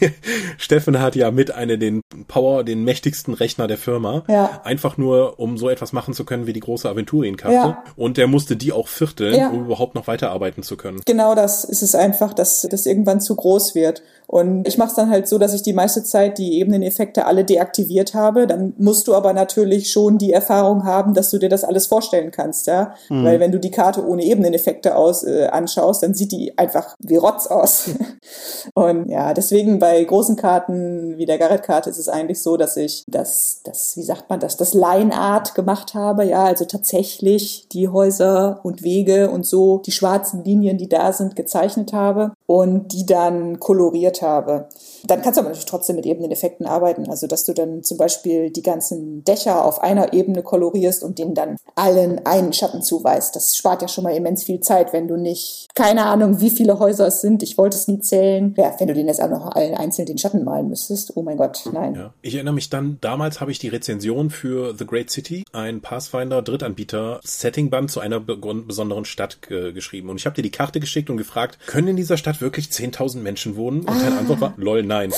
<laughs> Steffen hat ja mit eine den Power, den mächtigsten Rechner der Firma. Ja. Einfach nur, um so etwas machen zu können wie die große Aventurienkarte. Ja. Und der musste die auch vierteln, ja. um überhaupt noch weiterarbeiten zu können. Genau das ist es einfach, dass das irgendwann zu groß wird. Und ich mache es dann halt so, dass ich die meiste Zeit die Ebeneneffekte alle deaktiviert habe. Dann musst du aber natürlich schon die Erfahrung haben, dass du dir das alles vorstellen kannst, ja. Mhm. Weil wenn du die Karte ohne Ebeneneffekte aus äh, anschaust, dann sieht die einfach wie Rotz aus. <laughs> und ja, deswegen bei großen Karten wie der Garrett-Karte ist es eigentlich so, dass ich das, das, wie sagt man das, das Line Art gemacht habe, ja, also tatsächlich die Häuser und Wege und so die schwarzen Linien, die da sind, gezeichnet habe und die dann koloriert habe. Dann kannst du aber natürlich trotzdem mit Ebeneneffekten arbeiten. Also, dass du dann zum Beispiel die ganzen Dächer auf einer Ebene kolorierst und denen dann allen einen Schatten zuweist. Das spart ja schon mal immens viel Zeit, wenn du nicht, keine Ahnung, wie viele Häuser es sind. Ich wollte es nie zählen. Ja, wenn du denen jetzt auch noch allen einzeln den Schatten malen müsstest. Oh mein Gott, nein. Ja. Ich erinnere mich dann, damals habe ich die Rezension für The Great City, ein Pathfinder Drittanbieter Settingband zu einer besonderen Stadt geschrieben. Und ich habe dir die Karte geschickt und gefragt, können in dieser Stadt wirklich 10.000 Menschen wohnen? Und deine Antwort war, lol, nein.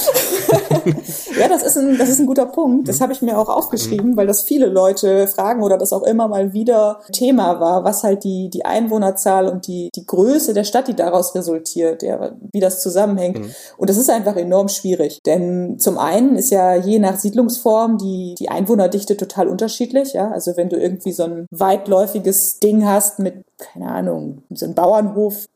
<laughs> ja, das ist ein, das ist ein guter Punkt. Das mhm. habe ich mir auch aufgeschrieben, mhm. weil das viele Leute fragen oder das auch immer mal wieder Thema war, was halt die, die Einwohnerzahl und die, die Größe der Stadt, die daraus resultiert, ja, wie das zusammenhängt. Mhm. Und das ist einfach enorm schwierig. Denn zum einen ist ja je nach Siedlungsform die, die Einwohnerdichte total unterschiedlich. Ja? Also wenn du irgendwie so ein weitläufiges Ding hast mit keine Ahnung, so ein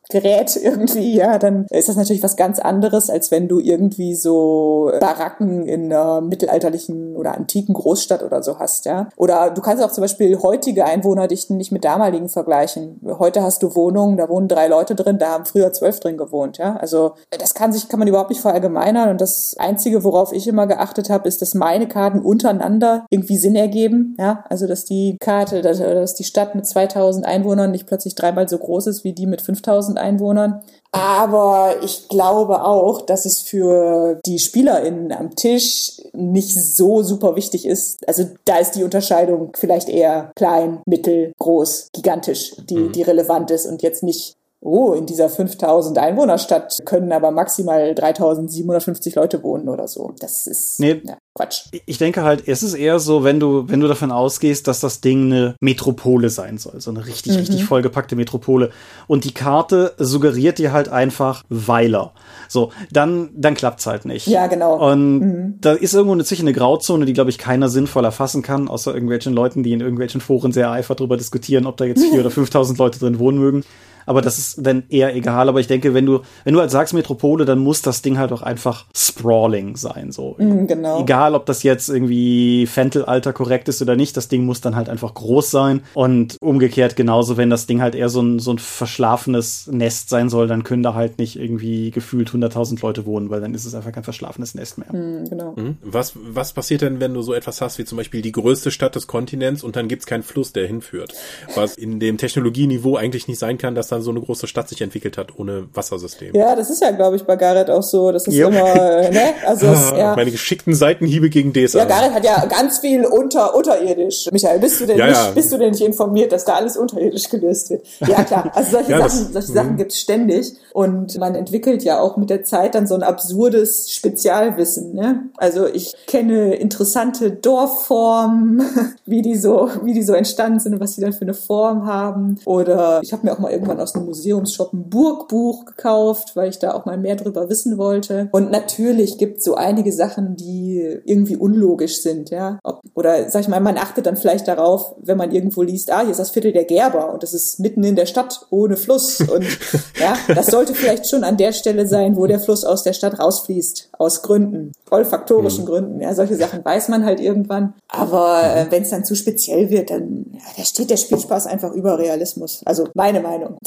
Bauernhofgerät <laughs> irgendwie, ja, dann ist das natürlich was ganz anderes, als wenn du irgendwie so Baracken in einer mittelalterlichen oder antiken Großstadt oder so hast, ja. Oder du kannst auch zum Beispiel heutige Einwohnerdichten nicht mit damaligen vergleichen. Heute hast du Wohnungen, da wohnen drei Leute drin, da haben früher zwölf drin gewohnt, ja. Also das kann sich, kann man überhaupt nicht verallgemeinern und das Einzige, worauf ich immer geachtet habe, ist, dass meine Karten untereinander irgendwie Sinn ergeben, ja. Also dass die Karte, dass, dass die Stadt mit 2000 Einwohnern nicht plötzlich dreimal so groß ist wie die mit 5000 Einwohnern. Aber ich glaube auch, dass es für die SpielerInnen am Tisch nicht so super wichtig ist. Also da ist die Unterscheidung vielleicht eher klein, mittel, groß, gigantisch, die, mhm. die relevant ist und jetzt nicht oh, in dieser 5000 Einwohnerstadt können aber maximal 3750 Leute wohnen oder so. Das ist Nee. ja, Quatsch. Ich denke halt, es ist eher so, wenn du, wenn du davon ausgehst, dass das Ding eine Metropole sein soll, so eine richtig, richtig vollgepackte Metropole. Und die Karte suggeriert dir halt einfach Weiler. So, dann, dann klappt's halt nicht. Ja, genau. Und da ist irgendwo inzwischen eine Grauzone, die, glaube ich, keiner sinnvoll erfassen kann, außer irgendwelchen Leuten, die in irgendwelchen Foren sehr eifert darüber diskutieren, ob da jetzt vier <laughs> oder 5.000 Leute drin wohnen mögen. Aber das ist dann eher egal. Aber ich denke, wenn du, wenn du halt sagst Metropole, dann muss das Ding halt auch einfach sprawling sein, so. Mhm, genau. Egal, ob das jetzt irgendwie Fentel-Alter korrekt ist oder nicht, das Ding muss dann halt einfach groß sein. Und umgekehrt genauso, wenn das Ding halt eher so ein, so ein verschlafenes Nest sein soll, dann können da halt nicht irgendwie gefühlt 100.000 Leute wohnen, weil dann ist es einfach kein verschlafenes Nest mehr. Mhm, genau. Hm? Was, was passiert denn, wenn du so etwas hast wie zum Beispiel die größte Stadt des Kontinents und dann gibt's keinen Fluss, der hinführt? Was in dem Technologieniveau eigentlich nicht sein kann, dass dann so eine große Stadt sich entwickelt hat ohne Wassersystem. Ja, das ist ja, glaube ich, bei Garrett auch so. Das ist Jo. immer, äh, ne? Also, <laughs> es, ja. Meine geschickten Seitenhiebe gegen DSA. Ja, Garrett hat ja ganz viel unter, unterirdisch. Michael, bist du denn Ja, nicht, ja. bist du denn nicht informiert, dass da alles unterirdisch gelöst wird? Ja, klar. Also solche <laughs> Ja, das- Sachen, solche Sachen gibt's ständig. Und man entwickelt ja auch mit der Zeit dann so ein absurdes Spezialwissen, ne? Also ich kenne interessante Dorfformen, <laughs> wie die so, wie die so entstanden sind und was die dann für eine Form haben. Oder ich habe mir auch mal irgendwann aus einem Museumsshop ein Burgbuch gekauft, weil ich da auch mal mehr drüber wissen wollte. Und natürlich gibt es so einige Sachen, die irgendwie unlogisch sind, ja. Ob, oder sag ich mal, man achtet dann vielleicht darauf, wenn man irgendwo liest, ah, hier ist das Viertel der Gerber und das ist mitten in der Stadt ohne Fluss. Und <laughs> ja, das sollte vielleicht schon an der Stelle sein, wo der Fluss aus der Stadt rausfließt, aus Gründen, olfaktorischen Gründen. Ja, solche Sachen weiß man halt irgendwann. Aber äh, wenn es dann zu speziell wird, dann ja, da steht der Spielspaß einfach über Realismus. Also meine Meinung.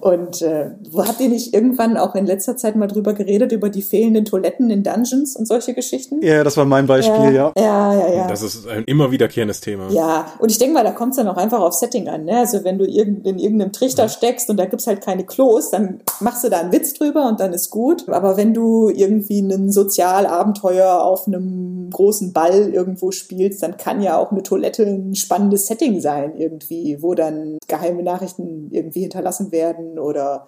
Und äh, wo habt ihr nicht irgendwann auch in letzter Zeit mal drüber geredet, über die fehlenden Toiletten in Dungeons und solche Geschichten? Ja, das war mein Beispiel, ja. Ja, ja, ja. Das ist ein immer wiederkehrendes Thema. Ja, und ich denke mal, da kommt es dann auch einfach auf Setting an. Ne? Also wenn du irgend, in irgendeinem Trichter steckst und da gibt's halt keine Klos, dann machst du da einen Witz drüber und dann ist gut. Aber wenn du irgendwie ein Sozialabenteuer auf einem großen Ball irgendwo spielst, dann kann ja auch eine Toilette ein spannendes Setting sein irgendwie, wo dann geheime Nachrichten irgendwie hinterlassen werden oder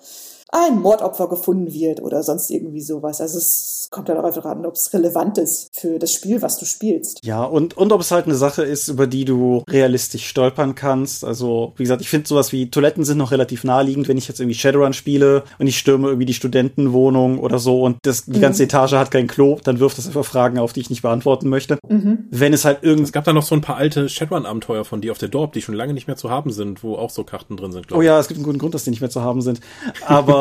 ein Mordopfer gefunden wird oder sonst irgendwie sowas. Also es kommt dann auch einfach an, ob es relevant ist für das Spiel, was du spielst. Ja, und, und ob es halt eine Sache ist, über die du realistisch stolpern kannst. Also, wie gesagt, ich finde sowas wie Toiletten sind noch relativ naheliegend, wenn ich jetzt irgendwie Shadowrun spiele und ich stürme irgendwie die Studentenwohnung oder so und das, die ganze Etage hat kein Klo, dann wirft das einfach Fragen auf, die ich nicht beantworten möchte. Wenn es halt irgend Es gab da noch so ein paar alte Shadowrun-Abenteuer von dir auf der Dorp, die schon lange nicht mehr zu haben sind, wo auch so Karten drin sind, Oh glaube ich. ja, es gibt einen guten Grund, dass die nicht mehr zu haben sind. Aber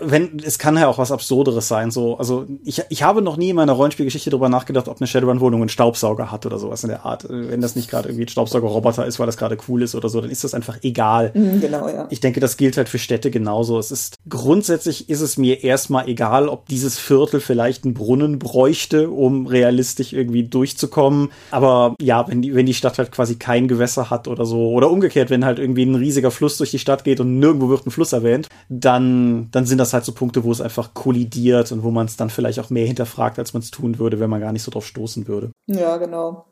wenn, es kann ja auch was Absurderes sein. So, also ich, ich habe noch nie in meiner Rollenspielgeschichte darüber nachgedacht, ob eine Shadowrun-Wohnung einen Staubsauger hat oder sowas in der Art. Wenn das nicht gerade irgendwie ein Staubsauger-Roboter ist, weil das gerade cool ist oder so, dann ist das einfach egal. Mhm, genau, ja. Ich denke, das gilt halt für Städte genauso. Es ist grundsätzlich ist es mir erstmal egal, ob dieses Viertel vielleicht einen Brunnen bräuchte, um realistisch irgendwie durchzukommen. Aber ja, wenn die, wenn die Stadt halt quasi kein Gewässer hat oder so, oder umgekehrt, wenn halt irgendwie ein riesiger Fluss durch die Stadt geht und nirgendwo wird ein Fluss erwähnt, dann, dann sind das halt so Punkte, wo es einfach kollidiert und wo man es dann vielleicht auch mehr hinterfragt, als man es tun würde, wenn man gar nicht so drauf stoßen würde. Ja, genau.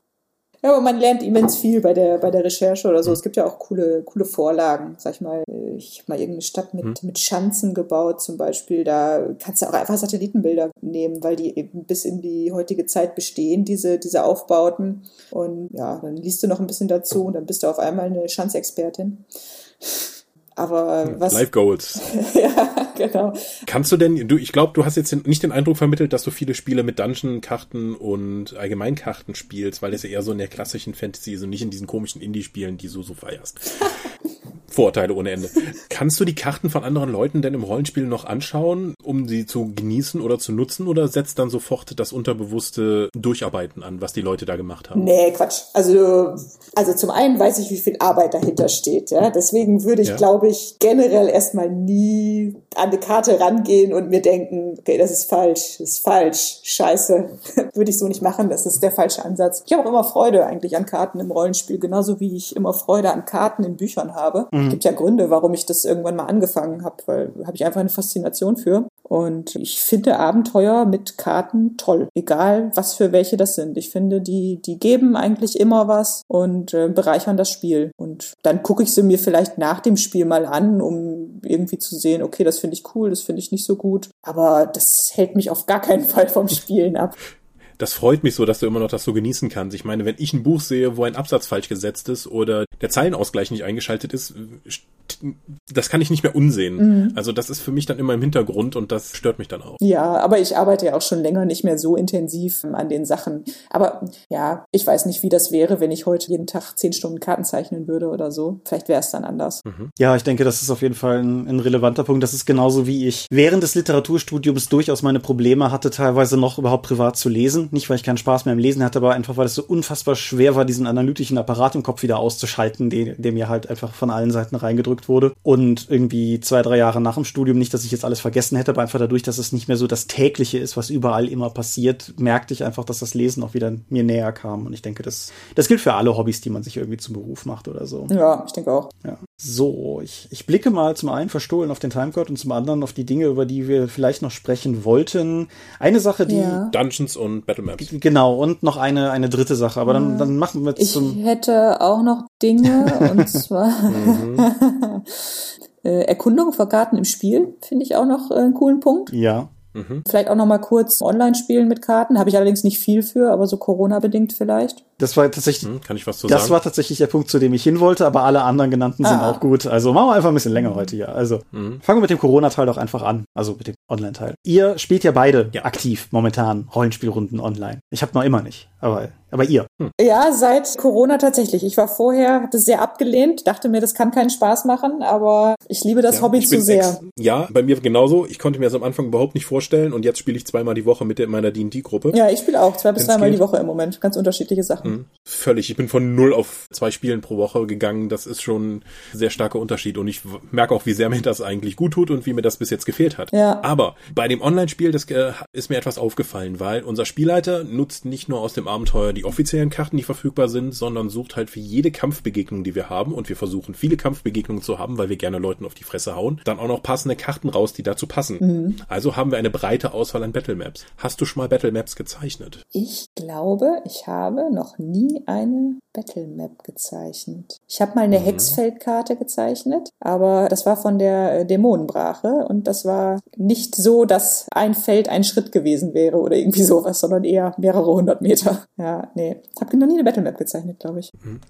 Ja, aber man lernt immens viel bei der, bei der Recherche oder so. Es gibt ja auch coole, coole Vorlagen. Sag ich mal, ich habe mal irgendeine Stadt mit, mit Schanzen gebaut zum Beispiel. Da kannst du auch einfach Satellitenbilder nehmen, weil die eben bis in die heutige Zeit bestehen, diese, diese Aufbauten. Und ja, dann liest du noch ein bisschen dazu und dann bist du auf einmal eine Schanzexpertin. Aber was, Life Goals. <laughs> ja, genau. Kannst du denn, du, ich glaube, du hast jetzt nicht den Eindruck vermittelt, dass du viele Spiele mit Dungeon-Karten und Allgemeinkarten spielst, weil das ja eher so in der klassischen Fantasy ist und nicht in diesen komischen Indie-Spielen, die du so feierst. <laughs> Vorurteile ohne Ende. Kannst du die Karten von anderen Leuten denn im Rollenspiel noch anschauen, um sie zu genießen oder zu nutzen, oder setzt dann sofort das unterbewusste Durcharbeiten an, was die Leute da gemacht haben? Nee, Quatsch. Also, also zum einen weiß ich, wie viel Arbeit dahinter steht. Ja? Deswegen würde ich, Ja. glaube ich, generell erstmal nie an eine Karte rangehen und mir denken, okay, das ist falsch, das ist falsch, scheiße. <laughs> würde ich so nicht machen, das ist der falsche Ansatz. Ich habe auch immer Freude eigentlich an Karten im Rollenspiel, genauso wie ich immer Freude an Karten in Büchern habe. mhm. Gibt ja Gründe, warum ich das irgendwann mal angefangen habe, weil habe ich einfach eine Faszination für. Und ich finde Abenteuer mit Karten toll, egal was für welche das sind. Ich finde, die, die geben eigentlich immer was und äh, bereichern das Spiel. Und dann gucke ich sie mir vielleicht nach dem Spiel mal an, um irgendwie zu sehen, okay, das finde ich cool, das finde ich nicht so gut. Aber das hält mich auf gar keinen Fall vom Spielen ab das freut mich so, dass du immer noch das so genießen kannst. Ich meine, wenn ich ein Buch sehe, wo ein Absatz falsch gesetzt ist oder der Zeilenausgleich nicht eingeschaltet ist, das kann ich nicht mehr unsehen. Mhm. Also das ist für mich dann immer im Hintergrund und das stört mich dann auch. Ja, aber ich arbeite ja auch schon länger nicht mehr so intensiv an den Sachen. Aber ja, ich weiß nicht, wie das wäre, wenn ich heute jeden Tag zehn Stunden Karten zeichnen würde oder so. Vielleicht wäre es dann anders. Mhm. Ja, ich denke, das ist auf jeden Fall ein, ein relevanter Punkt. Das ist genauso wie ich während des Literaturstudiums durchaus meine Probleme hatte, teilweise noch überhaupt privat zu lesen. Nicht, weil ich keinen Spaß mehr im Lesen hatte, aber einfach, weil es so unfassbar schwer war, diesen analytischen Apparat im Kopf wieder auszuschalten, der, der mir halt einfach von allen Seiten reingedrückt wurde. Und irgendwie zwei, drei Jahre nach dem Studium, nicht, dass ich jetzt alles vergessen hätte, aber einfach dadurch, dass es nicht mehr so das Tägliche ist, was überall immer passiert, merkte ich einfach, dass das Lesen auch wieder mir näher kam. Und ich denke, das, das gilt für alle Hobbys, die man sich irgendwie zum Beruf macht oder so. Ja, ich denke auch. Ja. So, ich, ich blicke mal zum einen verstohlen auf den Timecode und zum anderen auf die Dinge, über die wir vielleicht noch sprechen wollten. Eine Sache, die. Ja. Dungeons und Battlemaps. Genau, und noch eine, eine dritte Sache, aber dann, dann machen wir ich zum. Ich hätte auch noch Dinge, <laughs> und zwar mhm. <laughs> äh, Erkundung vor Karten im Spiel, finde ich auch noch äh, einen coolen Punkt. Ja. Mhm. Vielleicht auch noch mal kurz online spielen mit Karten. Habe ich allerdings nicht viel für, aber so Corona-bedingt vielleicht. Das war tatsächlich, hm, kann ich was zu das sagen? war tatsächlich der Punkt, zu dem ich hin wollte, aber alle anderen genannten ah. sind auch gut. Also machen wir einfach ein bisschen länger mhm. heute hier. Also mhm. fangen wir mit dem Corona-Teil doch einfach an. Also mit dem Online-Teil. Ihr spielt ja beide ja. aktiv momentan Rollenspielrunden online. Ich habe noch immer nicht, aber aber ihr. Hm. Ja, seit Corona tatsächlich. Ich war vorher, habe das sehr abgelehnt, dachte mir, das kann keinen Spaß machen, aber ich liebe das ja, Hobby zu sehr. ja, bei mir genauso. Ich konnte mir das am Anfang überhaupt nicht vorstellen und jetzt spiele ich zweimal die Woche mit meiner D&D-Gruppe. Ja, ich spiele auch zwei bis dreimal die Woche im Moment. Ganz unterschiedliche Sachen. Mhm. Völlig. Ich bin von null auf zwei Spielen pro Woche gegangen. Das ist schon ein sehr starker Unterschied und ich merke auch, wie sehr mir das eigentlich gut tut und wie mir das bis jetzt gefehlt hat. Ja. Aber bei dem Online-Spiel, das äh, ist mir etwas aufgefallen, weil unser Spielleiter nutzt nicht nur aus dem Abenteuer die offiziellen Karten, die verfügbar sind, sondern sucht halt für jede Kampfbegegnung, die wir haben, und wir versuchen viele Kampfbegegnungen zu haben, weil wir gerne Leuten auf die Fresse hauen, dann auch noch passende Karten raus, die dazu passen. Mhm. Also haben wir eine breite Auswahl an Battle Maps. Hast du schon mal Battle Maps gezeichnet? Ich glaube, ich habe noch nie eine Battle Map gezeichnet. Ich habe mal eine mhm. Hexfeldkarte gezeichnet, aber das war von der äh, Dämonenbrache und das war nicht so, dass ein Feld ein Schritt gewesen wäre oder irgendwie sowas, sondern eher mehrere hundert Meter. Ja, nee. Hab noch nie eine Battle Map gezeichnet, glaube ich. Mhm.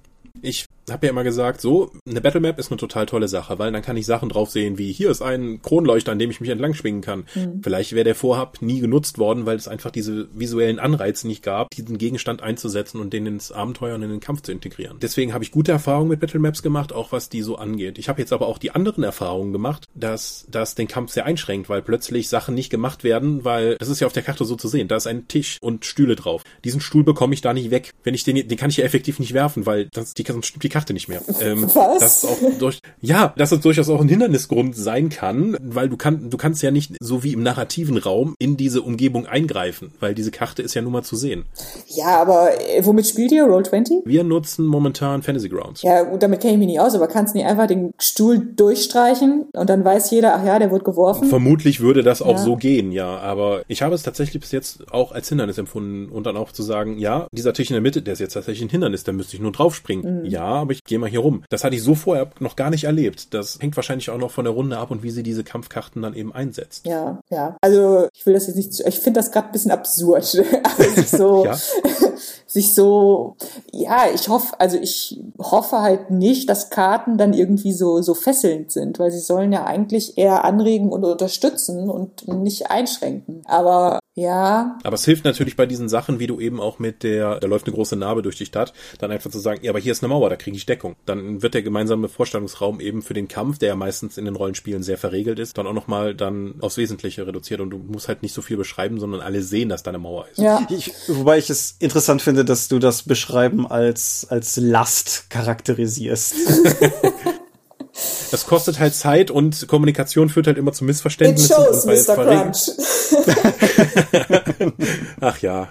Ich habe ja immer gesagt, so, eine Battle Map ist eine total tolle Sache, weil dann kann ich Sachen drauf sehen, wie hier ist ein Kronleuchter, an dem ich mich entlang schwingen kann. Mhm. Vielleicht wäre der Vorhab nie genutzt worden, weil es einfach diese visuellen Anreize nicht gab, diesen Gegenstand einzusetzen und den ins Abenteuer und in den Kampf zu integrieren. Deswegen habe ich gute Erfahrungen mit Battle Maps gemacht, auch was die so angeht. Ich habe jetzt aber auch die anderen Erfahrungen gemacht, dass das den Kampf sehr einschränkt, weil plötzlich Sachen nicht gemacht werden, weil es ist ja auf der Karte so zu sehen, da ist ein Tisch und Stühle drauf. Diesen Stuhl bekomme ich da nicht weg. Wenn ich den, den kann ich ja effektiv nicht werfen, weil das, die, sonst stimmt die Karte nicht mehr. <laughs> Ähm, Was? Das auch durch, ja, dass es durchaus auch ein Hindernisgrund sein kann, weil du kannst, du kannst ja nicht so wie im narrativen Raum in diese Umgebung eingreifen, weil diese Karte ist ja nun mal zu sehen. Ja, aber äh, womit spielt ihr? Roll20? Wir nutzen momentan Fantasy Grounds. Ja, gut, damit kenne ich mich nicht aus, aber kannst du nicht einfach den Stuhl durchstreichen und dann weiß jeder, ach ja, der wird geworfen? Vermutlich würde das auch ja. so gehen, ja, aber ich habe es tatsächlich bis jetzt auch als Hindernis empfunden und dann auch zu sagen, ja, dieser Tisch in der Mitte, der ist jetzt tatsächlich ein Hindernis, da müsste ich nur draufspringen. Mhm. Ja, aber ich gehe mal hier rum. Das hatte ich so vorher noch gar nicht erlebt. Das hängt wahrscheinlich auch noch von der Runde ab und wie sie diese Kampfkarten dann eben einsetzt. Ja, ja. Also ich will das jetzt nicht, ich finde das gerade ein bisschen absurd. <laughs> Also so, ja. <laughs> sich so, ja, ich hoffe, also ich hoffe halt nicht, dass Karten dann irgendwie so, so fesselnd sind, weil sie sollen ja eigentlich eher anregen und unterstützen und nicht einschränken. Aber ja. Aber es hilft natürlich bei diesen Sachen, wie du eben auch mit der, da läuft eine große Narbe durch die Stadt, dann einfach zu sagen, ja, aber hier ist eine Mauer, da kriege ich Deckung. Dann wird der gemeinsame Vorstellungsraum eben für den Kampf, der ja meistens in den Rollenspielen sehr verregelt ist, dann auch nochmal dann aufs Wesentliche reduziert und du musst halt nicht so viel beschreiben, sondern alle sehen, dass da eine Mauer ist. Ja. Ich, wobei ich es interessant finde, dass du das Beschreiben als, als Last charakterisierst. <laughs> Das kostet halt Zeit und Kommunikation führt halt immer zu Missverständnissen. It shows, Mr. Crunch. <laughs> Ach ja,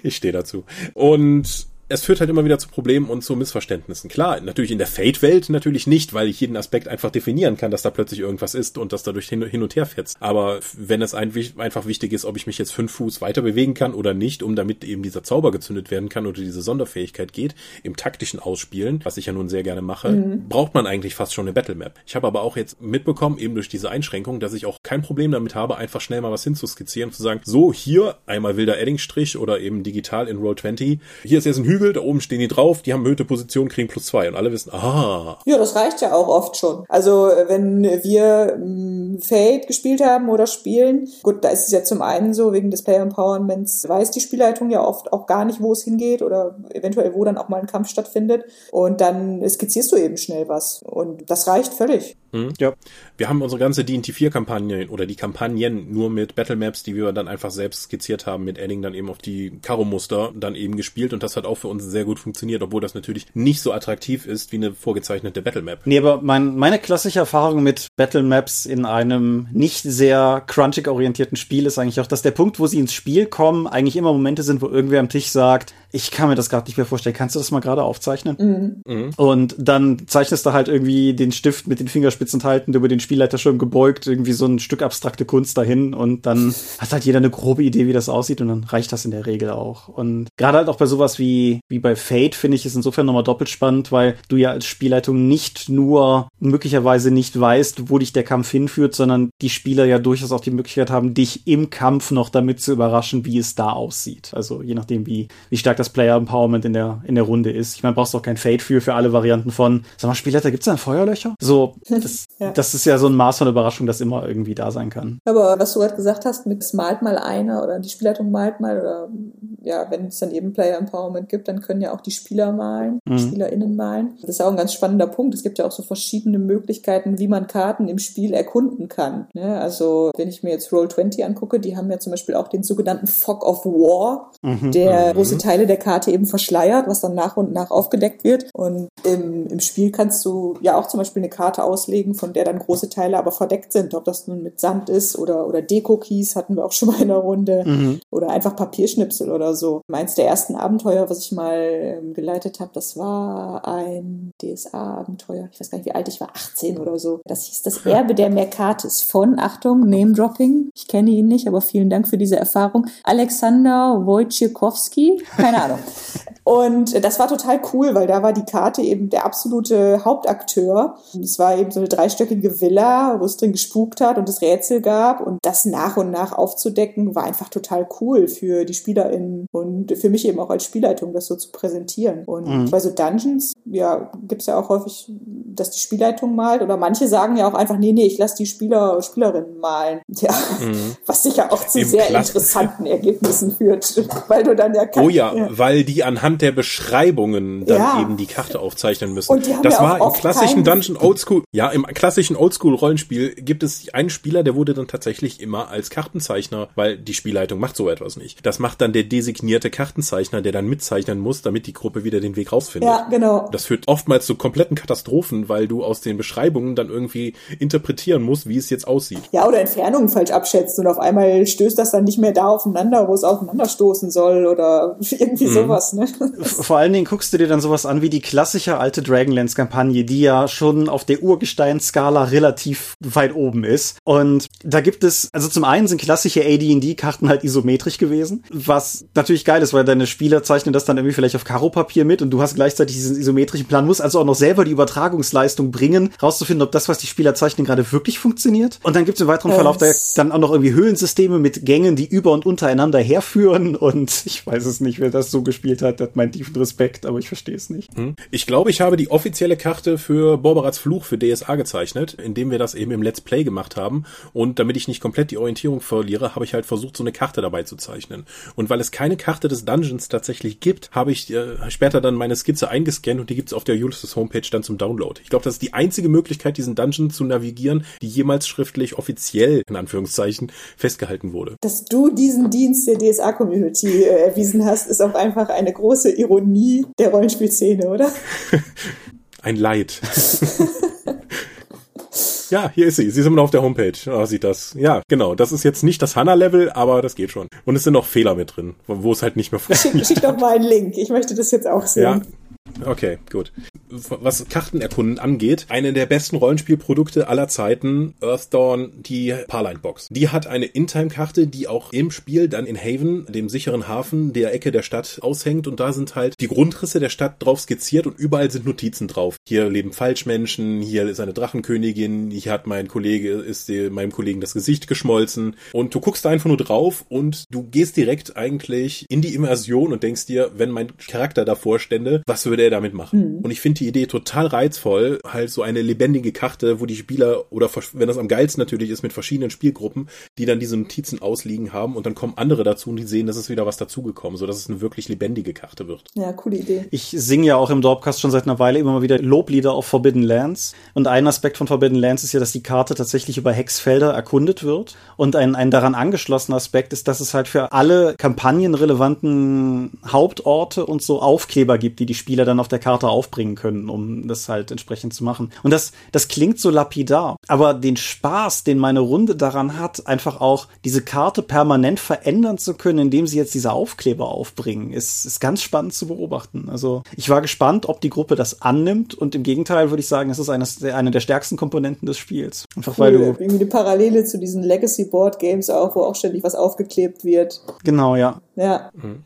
ich stehe dazu. Und es führt halt immer wieder zu Problemen und zu Missverständnissen. Klar, natürlich in der Fate-Welt natürlich nicht, weil ich jeden Aspekt einfach definieren kann, dass da plötzlich irgendwas ist und das dadurch hin, und her fetzt. Aber wenn es ein, einfach wichtig ist, ob ich mich jetzt fünf Fuß weiter bewegen kann oder nicht, um damit eben dieser Zauber gezündet werden kann oder diese Sonderfähigkeit geht, im taktischen Ausspielen, was ich ja nun sehr gerne mache, mhm. braucht man eigentlich fast schon eine Battle Map. Ich habe aber auch jetzt mitbekommen, eben durch diese Einschränkung, dass ich auch kein Problem damit habe, einfach schnell mal was hinzuskizzieren, zu sagen, so hier einmal wilder Eddingstrich oder eben digital in Roll20, hier ist jetzt ein Hügel Hügel, da oben stehen die drauf, die haben erhöhte Position, kriegen plus zwei und alle wissen, ah. Ja, das reicht ja auch oft schon. Also wenn wir ähm, Fate gespielt haben oder spielen, gut, da ist es ja zum einen so, wegen des Player Empowerments weiß die Spielleitung ja oft auch gar nicht, wo es hingeht oder eventuell wo dann auch mal ein Kampf stattfindet und dann skizzierst du eben schnell was und das reicht völlig. Mhm. Ja, wir haben unsere ganze D&T 4 Kampagne oder die Kampagnen nur mit Battle Maps, die wir dann einfach selbst skizziert haben, mit Adding dann eben auf die Karo-Muster dann eben gespielt und das hat auch für uns sehr gut funktioniert, obwohl das natürlich nicht so attraktiv ist wie eine vorgezeichnete Battle Map. Nee, aber mein, meine klassische Erfahrung mit Battle Maps in einem nicht sehr crunchig orientierten Spiel ist eigentlich auch, dass der Punkt, wo sie ins Spiel kommen, eigentlich immer Momente sind, wo irgendwer am Tisch sagt, ich kann mir das gerade nicht mehr vorstellen. Kannst du das mal gerade aufzeichnen? Mhm. mhm. Und dann zeichnest du halt irgendwie den Stift mit den Fingerspitzen haltend über den Spielleiter schon gebeugt, irgendwie so ein Stück abstrakte Kunst dahin und dann <laughs> hat halt jeder eine grobe Idee, wie das aussieht und dann reicht das in der Regel auch. Und gerade halt auch bei sowas wie, wie bei Fate finde ich es insofern nochmal doppelt spannend, weil du ja als Spielleitung nicht nur möglicherweise nicht weißt, wo dich der Kampf hinführt, sondern die Spieler ja durchaus auch die Möglichkeit haben, dich im Kampf noch damit zu überraschen, wie es da aussieht. Also je nachdem, wie, wie stark das Player Empowerment in der, in der Runde ist. Ich meine, brauchst du auch kein Fade für, für alle Varianten von, sag mal, Spielleiter, gibt's da Feuerlöcher? So, das, <laughs> ja. das ist ja so ein Maß von Überraschung, das immer irgendwie da sein kann. Aber was du gerade gesagt hast, mit es malt mal einer oder die Spielleitung malt mal oder ja, wenn es dann eben Player Empowerment gibt, dann können ja auch die Spieler malen, mhm. SpielerInnen malen. Das ist auch ein ganz spannender Punkt. Es gibt ja auch so verschiedene Möglichkeiten, wie man Karten im Spiel erkunden kann. Ne? Also, wenn ich mir jetzt Roll20 angucke, die haben ja zum Beispiel auch den sogenannten Fog of War, mhm. der mhm. große Teile der Karte eben verschleiert, was dann nach und nach aufgedeckt wird. Und im, im Spiel kannst du ja auch zum Beispiel eine Karte auslegen, von der dann große Teile aber verdeckt sind. Ob das nun mit Sand ist oder, oder Deko-Keys hatten wir auch schon mal in der Runde. Mhm. Oder einfach Papierschnipsel oder so. Eins der ersten Abenteuer, was ich mal ähm, geleitet habe, das war ein DSA-Abenteuer. Ich weiß gar nicht, wie alt ich war, 18 oder so. Das hieß das Erbe der Mercatis von, Achtung, Name-Dropping. Ich kenne ihn nicht, aber vielen Dank für diese Erfahrung. Alexander Wojciechowski. Keine Ahnung. Und das war total cool, weil da war die Karte eben der absolute Hauptakteur. Es war eben so eine dreistöckige Villa, wo es drin gespukt hat und es Rätsel gab. Und das nach und nach aufzudecken, war einfach total cool für die SpielerInnen und für mich eben auch als Spielleitung, das so zu präsentieren. Und mhm. bei so Dungeons, ja, gibt's ja auch häufig, dass die Spielleitung malt. Oder manche sagen ja auch einfach, nee, nee, ich lasse die Spieler Spielerinnen malen. <laughs> Ja, mhm. was sicher auch zu Im sehr Klass interessanten Ergebnissen führt, <laughs> weil du dann ja kann, Oh ja, ja, weil die anhand der Beschreibungen dann ja. eben die Karte aufzeichnen müssen. Das ja war im klassischen Dungeon Oldschool, ja, im klassischen Oldschool Rollenspiel gibt es einen Spieler, der wurde dann tatsächlich immer als Kartenzeichner, weil die Spielleitung macht so etwas nicht. Das macht dann der designierte Kartenzeichner, der dann mitzeichnen muss, damit die Gruppe wieder den Weg rausfindet. Ja, genau. Das führt oftmals zu kompletten Katastrophen, weil du aus den Beschreibungen dann irgendwie interpretieren musst, wie es jetzt aussieht. Ja, oder Entfernungen falsch abschätzt und auf einmal stößt das dann nicht mehr da aufeinander, wo es aufeinanderstoßen soll oder <laughs> irgendwie mhm. sowas, ne? Vor allen Dingen guckst du dir dann sowas an wie die klassische alte Dragonlance-Kampagne, die ja schon auf der Urgestein-Skala relativ weit oben ist. Und da gibt es, also zum einen sind klassische AD&D-Karten halt isometrisch gewesen, was natürlich geil ist, weil deine Spieler zeichnen das dann irgendwie vielleicht auf Karo-Papier mit und du hast gleichzeitig diesen isometrischen Plan, musst also auch noch selber die Übertragungsleistung bringen, rauszufinden, ob das, was die Spieler zeichnen, gerade wirklich funktioniert. Und dann gibt es im weiteren Verlauf da dann auch noch irgendwie Höhlensysteme mit Gängen, die über und untereinander herführen und <laughs> ich weiß es nicht, wer das so gespielt hat, hat meinen tiefen Respekt, aber ich verstehe es nicht. Hm. Ich glaube, ich habe die offizielle Karte für Borberats Fluch für DSA gezeichnet, indem wir das eben im Let's Play gemacht haben und damit ich nicht komplett die Orientierung verliere, habe ich halt versucht, so eine Karte dabei zu zeichnen. Und weil es keine Karte des Dungeons tatsächlich gibt, habe ich äh, später dann meine Skizze eingescannt und die gibt's auf der Ulysses Homepage dann zum Download. Ich glaube, das ist die einzige Möglichkeit, diesen Dungeon zu navigieren, die jemals schriftlich offiziell, in Anführungszeichen, festgehalten wurde. Dass du diesen Dienst der DSA-Community äh, erwiesen hast, ist auch einfach eine große Ironie der Rollenspielszene, oder? <laughs> Ein Leid. <laughs> Ja, hier ist sie. Sie ist immer noch auf der Homepage. Oh, sieht das. Ja, genau. Das ist jetzt nicht das HANA-Level, aber das geht schon. Und es sind noch Fehler mit drin, wo es halt nicht mehr funktioniert. Schick, schick doch mal einen Link. Ich möchte das jetzt auch sehen. Ja, Okay, gut. Was Kartenerkunden angeht, eine der besten Rollenspielprodukte aller Zeiten, Earthdawn, die Parline Box. Die hat eine In-Time-Karte, die auch im Spiel dann in Haven, dem sicheren Hafen der Ecke der Stadt aushängt und da sind halt die Grundrisse der Stadt drauf skizziert und überall sind Notizen drauf. Hier leben Falschmenschen, hier ist eine Drachenkönigin, hier hat mein Kollege, ist meinem Kollegen das Gesicht geschmolzen und du guckst einfach nur drauf und du gehst direkt eigentlich in die Immersion und denkst dir, wenn mein Charakter davor stände, was würde er damit machen? Mhm. Und ich finde die Idee total reizvoll, halt so eine lebendige Karte, wo die Spieler oder wenn das am geilsten natürlich ist mit verschiedenen Spielgruppen, die dann diese Notizen ausliegen haben und dann kommen andere dazu und die sehen, dass es wieder was dazugekommen, so dass es eine wirklich lebendige Karte wird. Ja, coole Idee. Ich singe ja auch im Dorpcast schon seit einer Weile immer mal wieder Loblieder auf Forbidden Lands und ein Aspekt von Forbidden Lands ist ja, dass die Karte tatsächlich über Hexfelder erkundet wird und ein, ein daran angeschlossener Aspekt ist, dass es halt für alle kampagnenrelevanten Hauptorte und so Aufkleber gibt, die die Spieler dann auf der Karte aufbringen können, um das halt entsprechend zu machen. Und das, das klingt so lapidar, aber den Spaß, den meine Runde daran hat, einfach auch diese Karte permanent verändern zu können, indem sie jetzt diese Aufkleber aufbringen, ist, ist ganz spannend zu beobachten. Also ich war gespannt, ob die Gruppe das annimmt und im Gegenteil würde ich sagen, es ist eines, eine der stärksten Komponenten des Spiels. Einfach cool, weil du irgendwie eine Parallele zu diesen Legacy Board Games auch, wo auch ständig was aufgeklebt wird. Genau, ja. Ja. Mhm.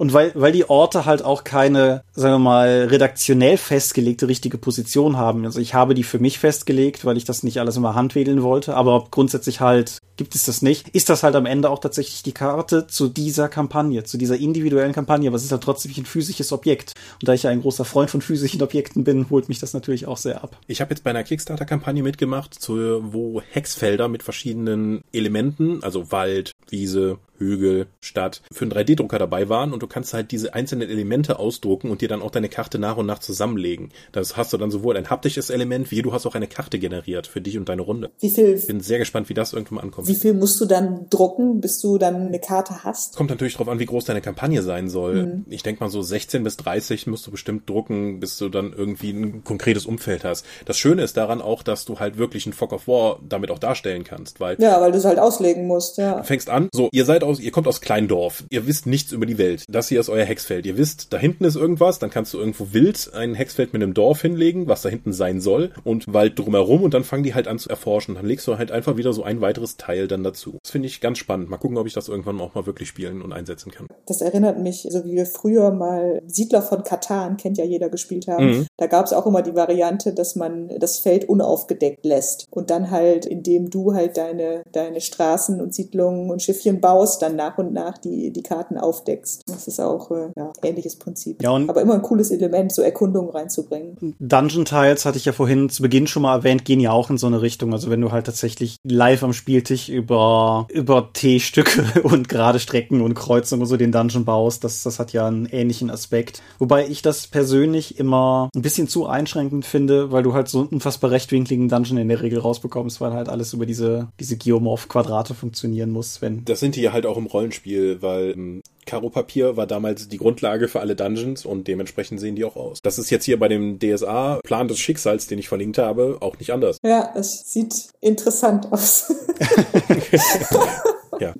Und weil, weil die Orte halt auch keine, sagen wir mal, redaktionell festgelegte richtige Position haben. Also ich habe die für mich festgelegt, weil ich das nicht alles immer handwedeln wollte, aber grundsätzlich halt gibt es das nicht. Ist das halt am Ende auch tatsächlich die Karte zu dieser Kampagne, zu dieser individuellen Kampagne, aber es ist halt trotzdem ein physisches Objekt. Und da ich ja ein großer Freund von physischen Objekten bin, holt mich das natürlich auch sehr ab. Ich habe jetzt bei einer Kickstarter-Kampagne mitgemacht, zu, wo Hexfelder mit verschiedenen Elementen, also Wald, Wiese, Hügel, Stadt für einen 3D-Drucker dabei waren und du kannst halt diese einzelnen Elemente ausdrucken und dir dann auch deine Karte nach und nach zusammenlegen. Das hast du dann sowohl ein haptisches Element, wie du hast auch eine Karte generiert für dich und deine Runde. Wie viel? Ich bin sehr gespannt, wie das irgendwann ankommt. Wie viel musst du dann drucken, bis du dann eine Karte hast? Kommt natürlich darauf an, wie groß deine Kampagne sein soll. Mhm. Ich denke mal so 16 bis 30 musst du bestimmt drucken, bis du dann irgendwie ein konkretes Umfeld hast. Das Schöne ist daran auch, dass du halt wirklich ein Fog of War damit auch darstellen kannst, weil ja, weil du es halt auslegen musst. Ja. Du fängst an, so ihr seid aus, ihr kommt aus Kleindorf, ihr wisst nichts über die Welt. Das hier ist euer Hexfeld. Ihr wisst, da hinten ist irgendwas, dann kannst du irgendwo wild ein Hexfeld mit einem Dorf hinlegen, was da hinten sein soll und Wald drumherum und dann fangen die halt an zu erforschen. Dann legst du halt einfach wieder so ein weiteres Teil dann dazu. Das finde ich ganz spannend. Mal gucken, ob ich das irgendwann auch mal wirklich spielen und einsetzen kann. Das erinnert mich, so wie wir früher mal Siedler von Katan, kennt ja jeder, gespielt haben. Mhm. Da gab es auch immer die Variante, dass man das Feld unaufgedeckt lässt und dann halt, indem du halt deine, deine Straßen und Siedlungen und Schiffchen baust, dann nach und nach die, die Karten aufdeckst. Das ist auch äh, ja, ähnliches Prinzip. Ja, Aber immer ein cooles Element, so Erkundungen reinzubringen. Dungeon Tiles hatte ich ja vorhin zu Beginn schon mal erwähnt, gehen ja auch in so eine Richtung. Also wenn du halt tatsächlich live am Spieltisch über, über T-Stücke <laughs> und gerade Strecken und Kreuzungen so den Dungeon baust, das, das hat ja einen ähnlichen Aspekt. Wobei ich das persönlich immer ein bisschen zu einschränkend finde, weil du halt so einen unfassbar rechtwinkligen Dungeon in der Regel rausbekommst, weil halt alles über diese, diese Geomorph-Quadrate funktionieren muss, wenn. Das sind die ja halt auch im Rollenspiel, weil ähm, Karo-Papier war damals die Grundlage für alle Dungeons und dementsprechend sehen die auch aus. Das ist jetzt hier bei dem DSA Plan des Schicksals, den ich verlinkt habe, auch nicht anders. Ja, es sieht interessant aus. <laughs> ja.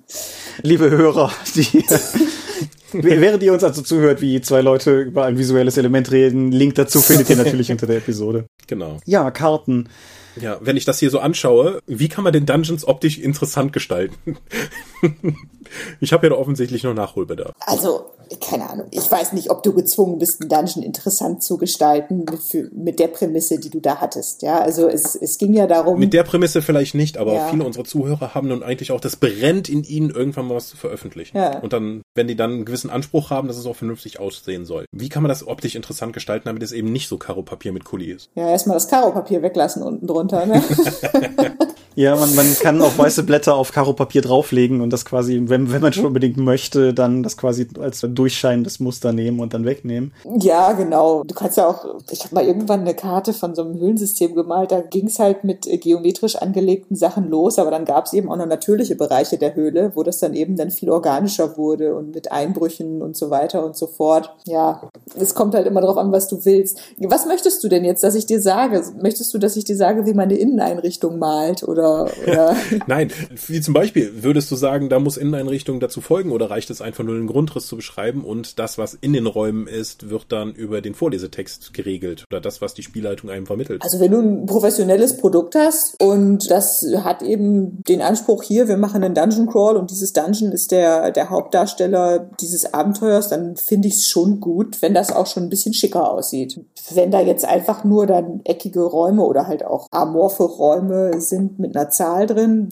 Liebe Hörer, die <laughs> Während ihr uns also zuhört, wie zwei Leute über ein visuelles Element reden, Link dazu findet ihr <laughs> natürlich unter der Episode. Genau. Ja, Karten. Ja, wenn ich das hier so anschaue, wie kann man den Dungeons optisch interessant gestalten? <laughs> ich habe ja da offensichtlich noch Nachholbedarf. Also, keine Ahnung, ich weiß nicht, ob du gezwungen bist, einen Dungeon interessant zu gestalten mit, mit der Prämisse, die du da hattest. Ja, also es, es ging ja darum. Mit der Prämisse vielleicht nicht, aber ja. viele unserer Zuhörer haben nun eigentlich auch das brennt in ihnen, irgendwann mal was zu veröffentlichen. Ja. Und dann, wenn die dann einen gewissen Anspruch haben, dass es auch vernünftig aussehen soll. Wie kann man das optisch interessant gestalten, damit es eben nicht so Karo-Papier mit Kuli ist? Ja, erstmal das Karo-Papier weglassen unten drunter, ne? <laughs> <laughs> Ja, man, man kann auch weiße Blätter auf Karo-Papier drauflegen und das quasi, wenn, wenn man schon unbedingt möchte, dann das quasi als durchscheinendes Muster nehmen und dann wegnehmen. Ja, genau. Du kannst ja auch, ich habe mal irgendwann eine Karte von so einem Höhlensystem gemalt, da ging es halt mit äh, geometrisch angelegten Sachen los, aber dann gab es eben auch noch natürliche Bereiche der Höhle, wo das dann eben dann viel organischer wurde und mit Einbrüchen und so weiter und so fort. Ja, es kommt halt immer darauf an, was du willst. Was möchtest du denn jetzt, dass ich dir sage? Möchtest du, dass ich dir sage, wie man eine Inneneinrichtung malt oder, oder <laughs> Nein, wie zum Beispiel, würdest du sagen, da muss Inneneinrichtung dazu folgen oder reicht es einfach nur den Grundriss zu beschreiben und das, was in den Räumen ist, wird dann über den Vorlesetext geregelt oder das, was die Spielleitung einem vermittelt? Also wenn du ein professionelles Produkt hast und das hat eben den Anspruch hier, wir machen einen Dungeon Crawl und dieses Dungeon ist der, der Hauptdarsteller dieses Abenteuers, dann finde ich es schon gut, wenn das auch schon ein bisschen schicker aussieht. Wenn da jetzt einfach nur dann eckige Räume oder halt auch amorphe Räume sind mit einer Zahl drin,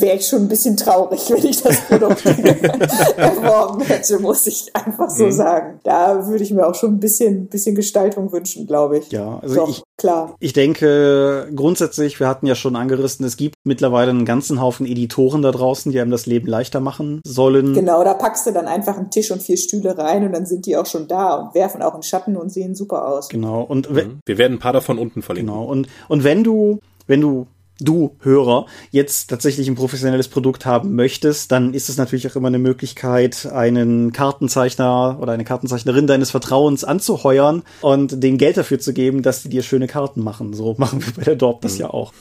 wäre ich schon ein bisschen traurig, <laughs> wenn ich das Produkt <laughs> erworben hätte, muss ich einfach so mhm. sagen. Da würde ich mir auch schon ein bisschen, bisschen Gestaltung wünschen, glaube ich. Ja, also Doch, ich, klar. Ich denke, grundsätzlich, wir hatten ja schon angerissen, es gibt mittlerweile einen ganzen Haufen Editoren da draußen, die einem das Leben leichter machen sollen. Genau, da packst du dann einfach einen Tisch und vier Stühle rein und dann sind die auch schon da und werfen auch einen Schatten und sehen super aus. Genau. Und mhm. wir werden ein paar davon unten verlinken. Genau. Und, und wenn du, wenn du du Hörer jetzt tatsächlich ein professionelles Produkt haben möchtest, dann ist es natürlich auch immer eine Möglichkeit, einen Kartenzeichner oder eine Kartenzeichnerin deines Vertrauens anzuheuern und denen Geld dafür zu geben, dass sie dir schöne Karten machen. So <laughs> machen wir bei der Dorp das mhm. ja auch.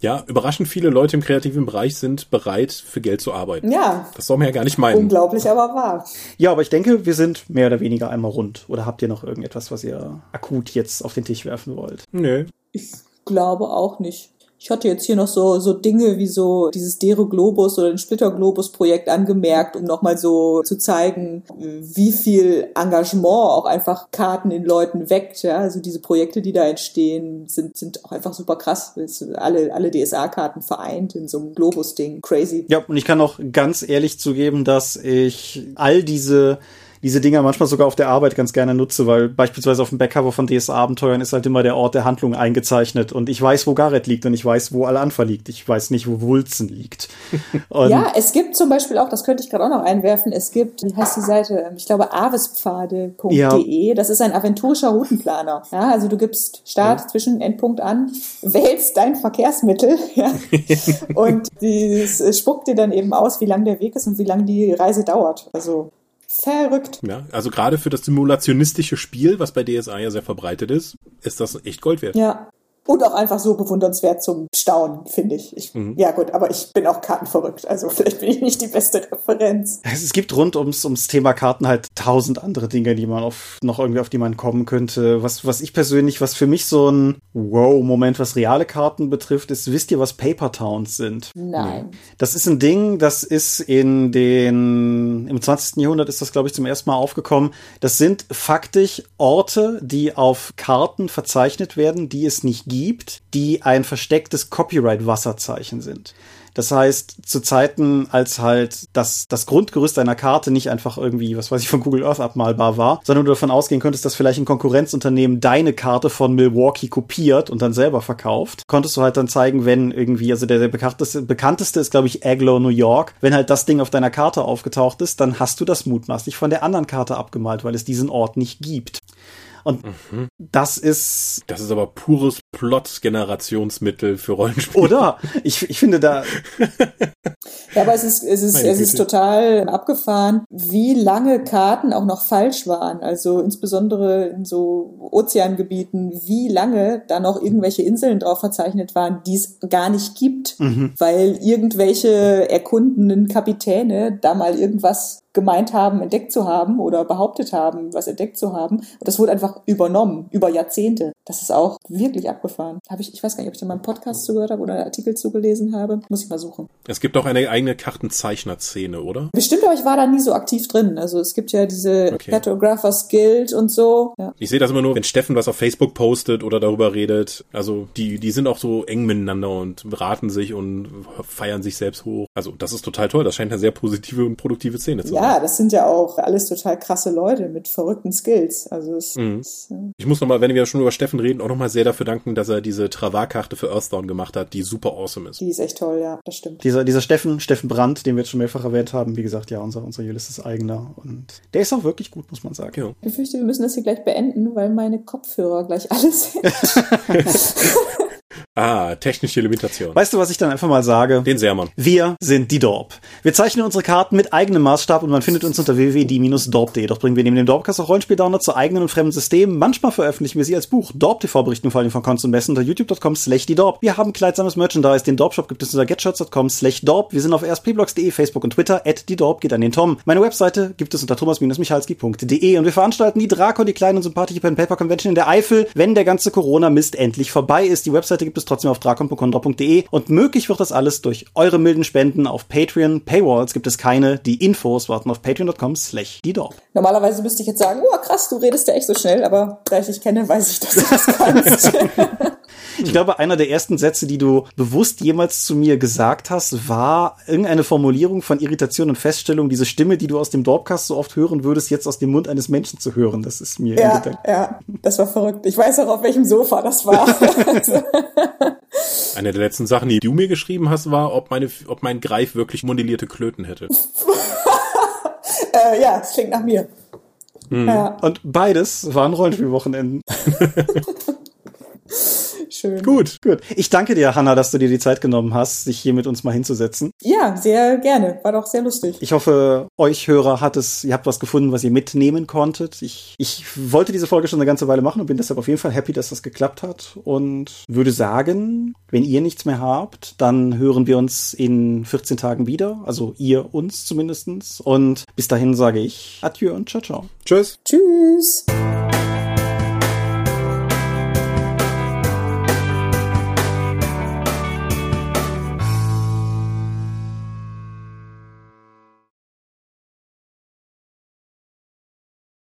Ja, überraschend viele Leute im kreativen Bereich sind bereit, für Geld zu arbeiten. Ja. Das soll man ja gar nicht meinen. Unglaublich, aber wahr. Ja, aber ich denke, wir sind mehr oder weniger einmal rund. Oder habt ihr noch irgendetwas, was ihr akut jetzt auf den Tisch werfen wollt? Nö. Ich glaube auch nicht. Ich hatte jetzt hier noch so, so Dinge wie so dieses Dero Globus oder den Splitter Globus Projekt angemerkt, um nochmal so zu zeigen, wie viel Engagement auch einfach Karten in Leuten weckt. Ja? Also diese Projekte, die da entstehen, sind, sind auch einfach super krass. Alle, alle DSA-Karten vereint in so einem Globus-Ding. Crazy. Ja, und ich kann auch ganz ehrlich zugeben, dass ich all diese diese Dinger manchmal sogar auf der Arbeit ganz gerne nutze, weil beispielsweise auf dem Backcover von DS-Abenteuern ist halt immer der Ort der Handlung eingezeichnet und ich weiß, wo Garrett liegt und ich weiß, wo Al-Anfa liegt. Ich weiß nicht, wo Wulzen liegt. <laughs> ja, es gibt zum Beispiel auch, das könnte ich gerade auch noch einwerfen, es gibt, wie heißt die Seite? Ich glaube, avespfade.de. Ja. Das ist ein aventurischer Routenplaner. Ja, also du gibst Start, ja. Zwischen, Endpunkt an, wählst dein Verkehrsmittel <laughs> ja, <laughs> und es spuckt dir dann eben aus, wie lang der Weg ist und wie lang die Reise dauert. Also Verrückt. Ja, also gerade für das simulationistische Spiel, was bei DSA ja sehr verbreitet ist, ist das echt Gold wert. Ja, und auch einfach so bewundernswert zum Staunen, finde ich. ich mhm. Ja gut, aber ich bin auch kartenverrückt, also vielleicht bin ich nicht die beste Referenz. Es gibt rund ums, ums Thema Karten halt tausend andere Dinge, die man auf, noch irgendwie auf die man kommen könnte. Was, was ich persönlich, was für mich so ein Wow-Moment, was reale Karten betrifft, ist, wisst ihr, was Paper Towns sind? Nein. Das ist ein Ding, das ist in den, im 20. Jahrhundert ist das, glaube ich, zum ersten Mal aufgekommen. Das sind faktisch Orte, die auf Karten verzeichnet werden, die es nicht gibt, die ein verstecktes Copyright-Wasserzeichen sind. Das heißt, zu Zeiten, als halt das, das Grundgerüst einer Karte nicht einfach irgendwie, was weiß ich, von Google Earth abmalbar war, sondern du davon ausgehen könntest, dass vielleicht ein Konkurrenzunternehmen deine Karte von Milwaukee kopiert und dann selber verkauft, konntest du halt dann zeigen, wenn irgendwie, also der, der bekannteste, bekannteste ist, glaube ich, Aglow, New York, wenn halt das Ding auf deiner Karte aufgetaucht ist, dann hast du das mutmaßlich von der anderen Karte abgemalt, weil es diesen Ort nicht gibt. Und mhm. das ist. Das ist aber pures Plot-Generationsmittel für Rollenspiele. Oder? Ich, ich finde da. <laughs> ja, aber es ist, es ist, es ist total abgefahren, wie lange Karten auch noch falsch waren. Also insbesondere in so Ozeangebieten, wie lange da noch irgendwelche Inseln drauf verzeichnet waren, die es gar nicht gibt, mhm. weil irgendwelche erkundenen Kapitäne da mal irgendwas gemeint haben, entdeckt zu haben oder behauptet haben, was entdeckt zu haben. Und das wurde einfach übernommen, über Jahrzehnte. Das ist auch wirklich abgefahren. Habe ich, ich weiß gar nicht, ob ich da mal einen Podcast zugehört habe oder einen Artikel zugelesen habe. Muss ich mal suchen. Es gibt auch eine eigene Kartenzeichner-Szene, oder? Bestimmt, aber ich war da nie so aktiv drin. Also es gibt ja diese okay. Cartographers Guild und so. Ja. Ich sehe das immer nur, wenn Steffen was auf Facebook postet oder darüber redet. Also die, die sind auch so eng miteinander und beraten sich und feiern sich selbst hoch. Also das ist total toll. Das scheint eine sehr positive und produktive Szene zu sein. Ja, das sind ja auch alles total krasse Leute mit verrückten Skills. Also es, mhm. es, ich muss nochmal, wenn wir schon über Steffen reden, auch nochmal sehr dafür danken, dass er diese Travar-Karte für Earthdawn gemacht hat, die super awesome ist. Die ist echt toll, ja, das stimmt. Dieser, dieser Steffen, Steffen Brandt, den wir jetzt schon mehrfach erwähnt haben, wie gesagt, ja, unser, unser Ulysses eigener. Und der ist auch wirklich gut, muss man sagen. Ja. Ich befürchte, wir müssen das hier gleich beenden, weil meine Kopfhörer gleich alles sind. <laughs> <laughs> Ah, technische Limitation. Weißt du, was ich dann einfach mal sage? Den Sermon. Wir sind die Dorp. Wir zeichnen unsere Karten mit eigenem Maßstab und man findet uns unter www.die-dorp.de. Doch bringen wir neben dem Dorpcast auch Rollenspiel-Downloads zu eigenen und fremden Systemen. Manchmal veröffentlichen wir sie als Buch. Dorp TV berichten vor allem von Cons und Messen unter youtube.com slash die Dorp. Wir haben kleidsames Merchandise. Den Dorp-Shop gibt es unter getshirts.com slash Dorp. Wir sind auf rspblogs.de, Facebook und Twitter. At die Dorp geht an den Tom. Meine Webseite gibt es unter thomas-michalski.de und wir veranstalten die Drakon, die kleine und sympathische Pen Paper Convention in der Eifel, wenn der ganze Corona-Mist endlich vorbei ist. Die Webseite gibt es trotzdem auf drakon.de und möglich wird das alles durch eure milden Spenden auf Patreon. Paywalls gibt es keine. Die Infos warten auf patreon.com slash die. Normalerweise müsste ich jetzt sagen, oh krass, du redest ja echt so schnell, aber da ich dich kenne, weiß ich, dass du das kannst. <laughs> Ich glaube, einer der ersten Sätze, die du bewusst jemals zu mir gesagt hast, war irgendeine Formulierung von Irritation und Feststellung, diese Stimme, die du aus dem Dorpcast so oft hören würdest, jetzt aus dem Mund eines Menschen zu hören. Das ist mir ja, ja, das war verrückt. Ich weiß auch, auf welchem Sofa das war. <laughs> Eine der letzten Sachen, die du mir geschrieben hast, war, ob, meine, ob mein Greif wirklich modellierte Klöten hätte. <laughs> äh, ja, es klingt nach mir. Mhm. Ja. Und beides waren Rollenspielwochenenden. <laughs> Schön. Gut, gut. Ich danke dir, Hanna, dass du dir die Zeit genommen hast, sich hier mit uns mal hinzusetzen. Ja, sehr gerne. War doch sehr lustig. Ich hoffe, euch Hörer hat es, ihr habt was gefunden, was ihr mitnehmen konntet. Ich, ich wollte diese Folge schon eine ganze Weile machen und bin deshalb auf jeden Fall happy, dass das geklappt hat und würde sagen, wenn ihr nichts mehr habt, dann hören wir uns in 14 Tagen wieder. Also ihr uns zumindestens. Und bis dahin sage ich Adieu und ciao, ciao. Tschüss. Tschüss.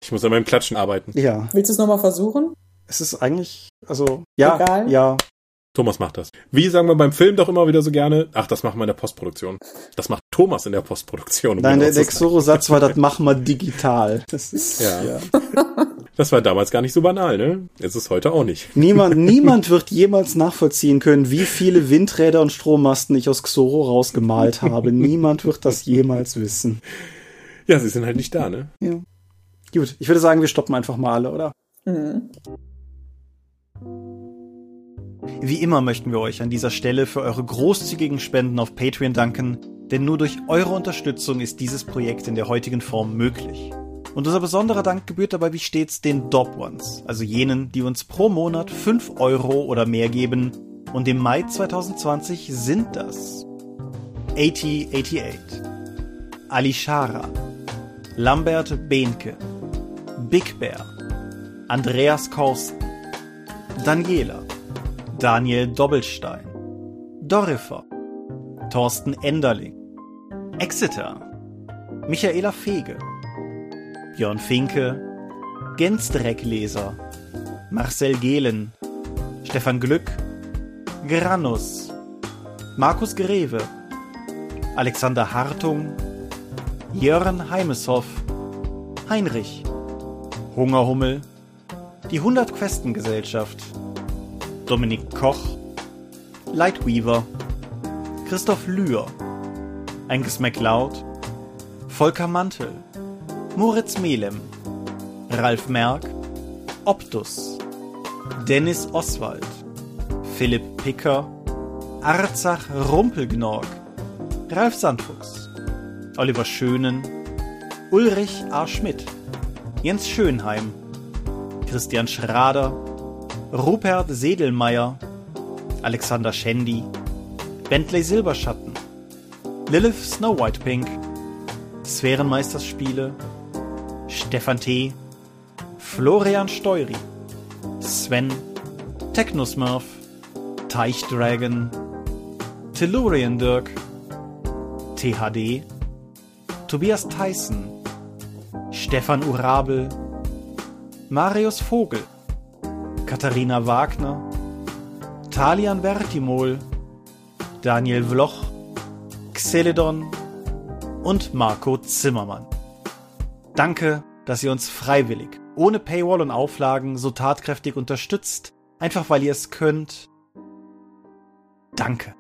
Ich muss an meinem Klatschen arbeiten. Ja. Willst du es nochmal versuchen? Es ist eigentlich, also, ja, Egal. ja. Thomas macht das. Wie sagen wir beim Film doch immer wieder so gerne? Ach, das machen wir in der Postproduktion. Das macht Thomas in der Postproduktion. Um Nein, genau der, der zu sein. Xoro-Satz war, das machen wir digital. Das ist, Ja. ja. <laughs> Das war damals gar nicht so banal, ne? Ist es heute auch nicht. Niemand, <laughs> niemand wird jemals nachvollziehen können, wie viele Windräder und Strommasten ich aus Xoro rausgemalt habe. niemand wird das jemals wissen. Ja, sie sind halt nicht da, ne? Ja. Gut, ich würde sagen, wir stoppen einfach mal alle, oder? Mhm. Wie immer möchten wir euch an dieser Stelle für eure großzügigen Spenden auf Patreon danken, denn nur durch eure Unterstützung ist dieses Projekt in der heutigen Form möglich. Und unser besonderer Dank gebührt dabei wie stets den Dob Ones, also jenen, die uns pro Monat 5 Euro oder mehr geben. Und im Mai 2020 sind das 8088, Ali Shara, Lambert Behnke, Big Bear, Andreas Korsten, Daniela, Daniel Doppelstein, Dorifer, Thorsten Enderling, Exeter, Michaela Fege, Björn Finke, Gensdreckleser, Marcel Gehlen, Stefan Glück, Granus, Markus Greve, Alexander Hartung, Jörn Heimeshoff, Heinrich, Hungerhummel, die 100 Questengesellschaft, Dominik Koch, Lightweaver, Christoph Lühr, Angus MacLeod, Volker Mantel, Moritz Melem, Ralf Merck, Optus, Dennis Oswald, Philipp Picker, Arzach Rumpelgnorg, Ralf Sandfuchs, Oliver Schönen, Ulrich A. Schmidt, Jens Schönheim, Christian Schrader, Rupert Sedelmeier, Alexander Schendi, Bentley Silberschatten, Lilith Snow White Pink, Sphärenmeisterspiele, Stefan T., Florian Steury, Sven, Technosmurf, Teichdragon, Tellurian Dirk, THD, Tobias Tyson, Stefan Urabel, Marius Vogel, Katharina Wagner, Talian Vertimol, Daniel Vloch, Xeledon und Marco Zimmermann. Danke, dass ihr uns freiwillig, ohne Paywall und Auflagen so tatkräftig unterstützt, einfach weil ihr es könnt. Danke.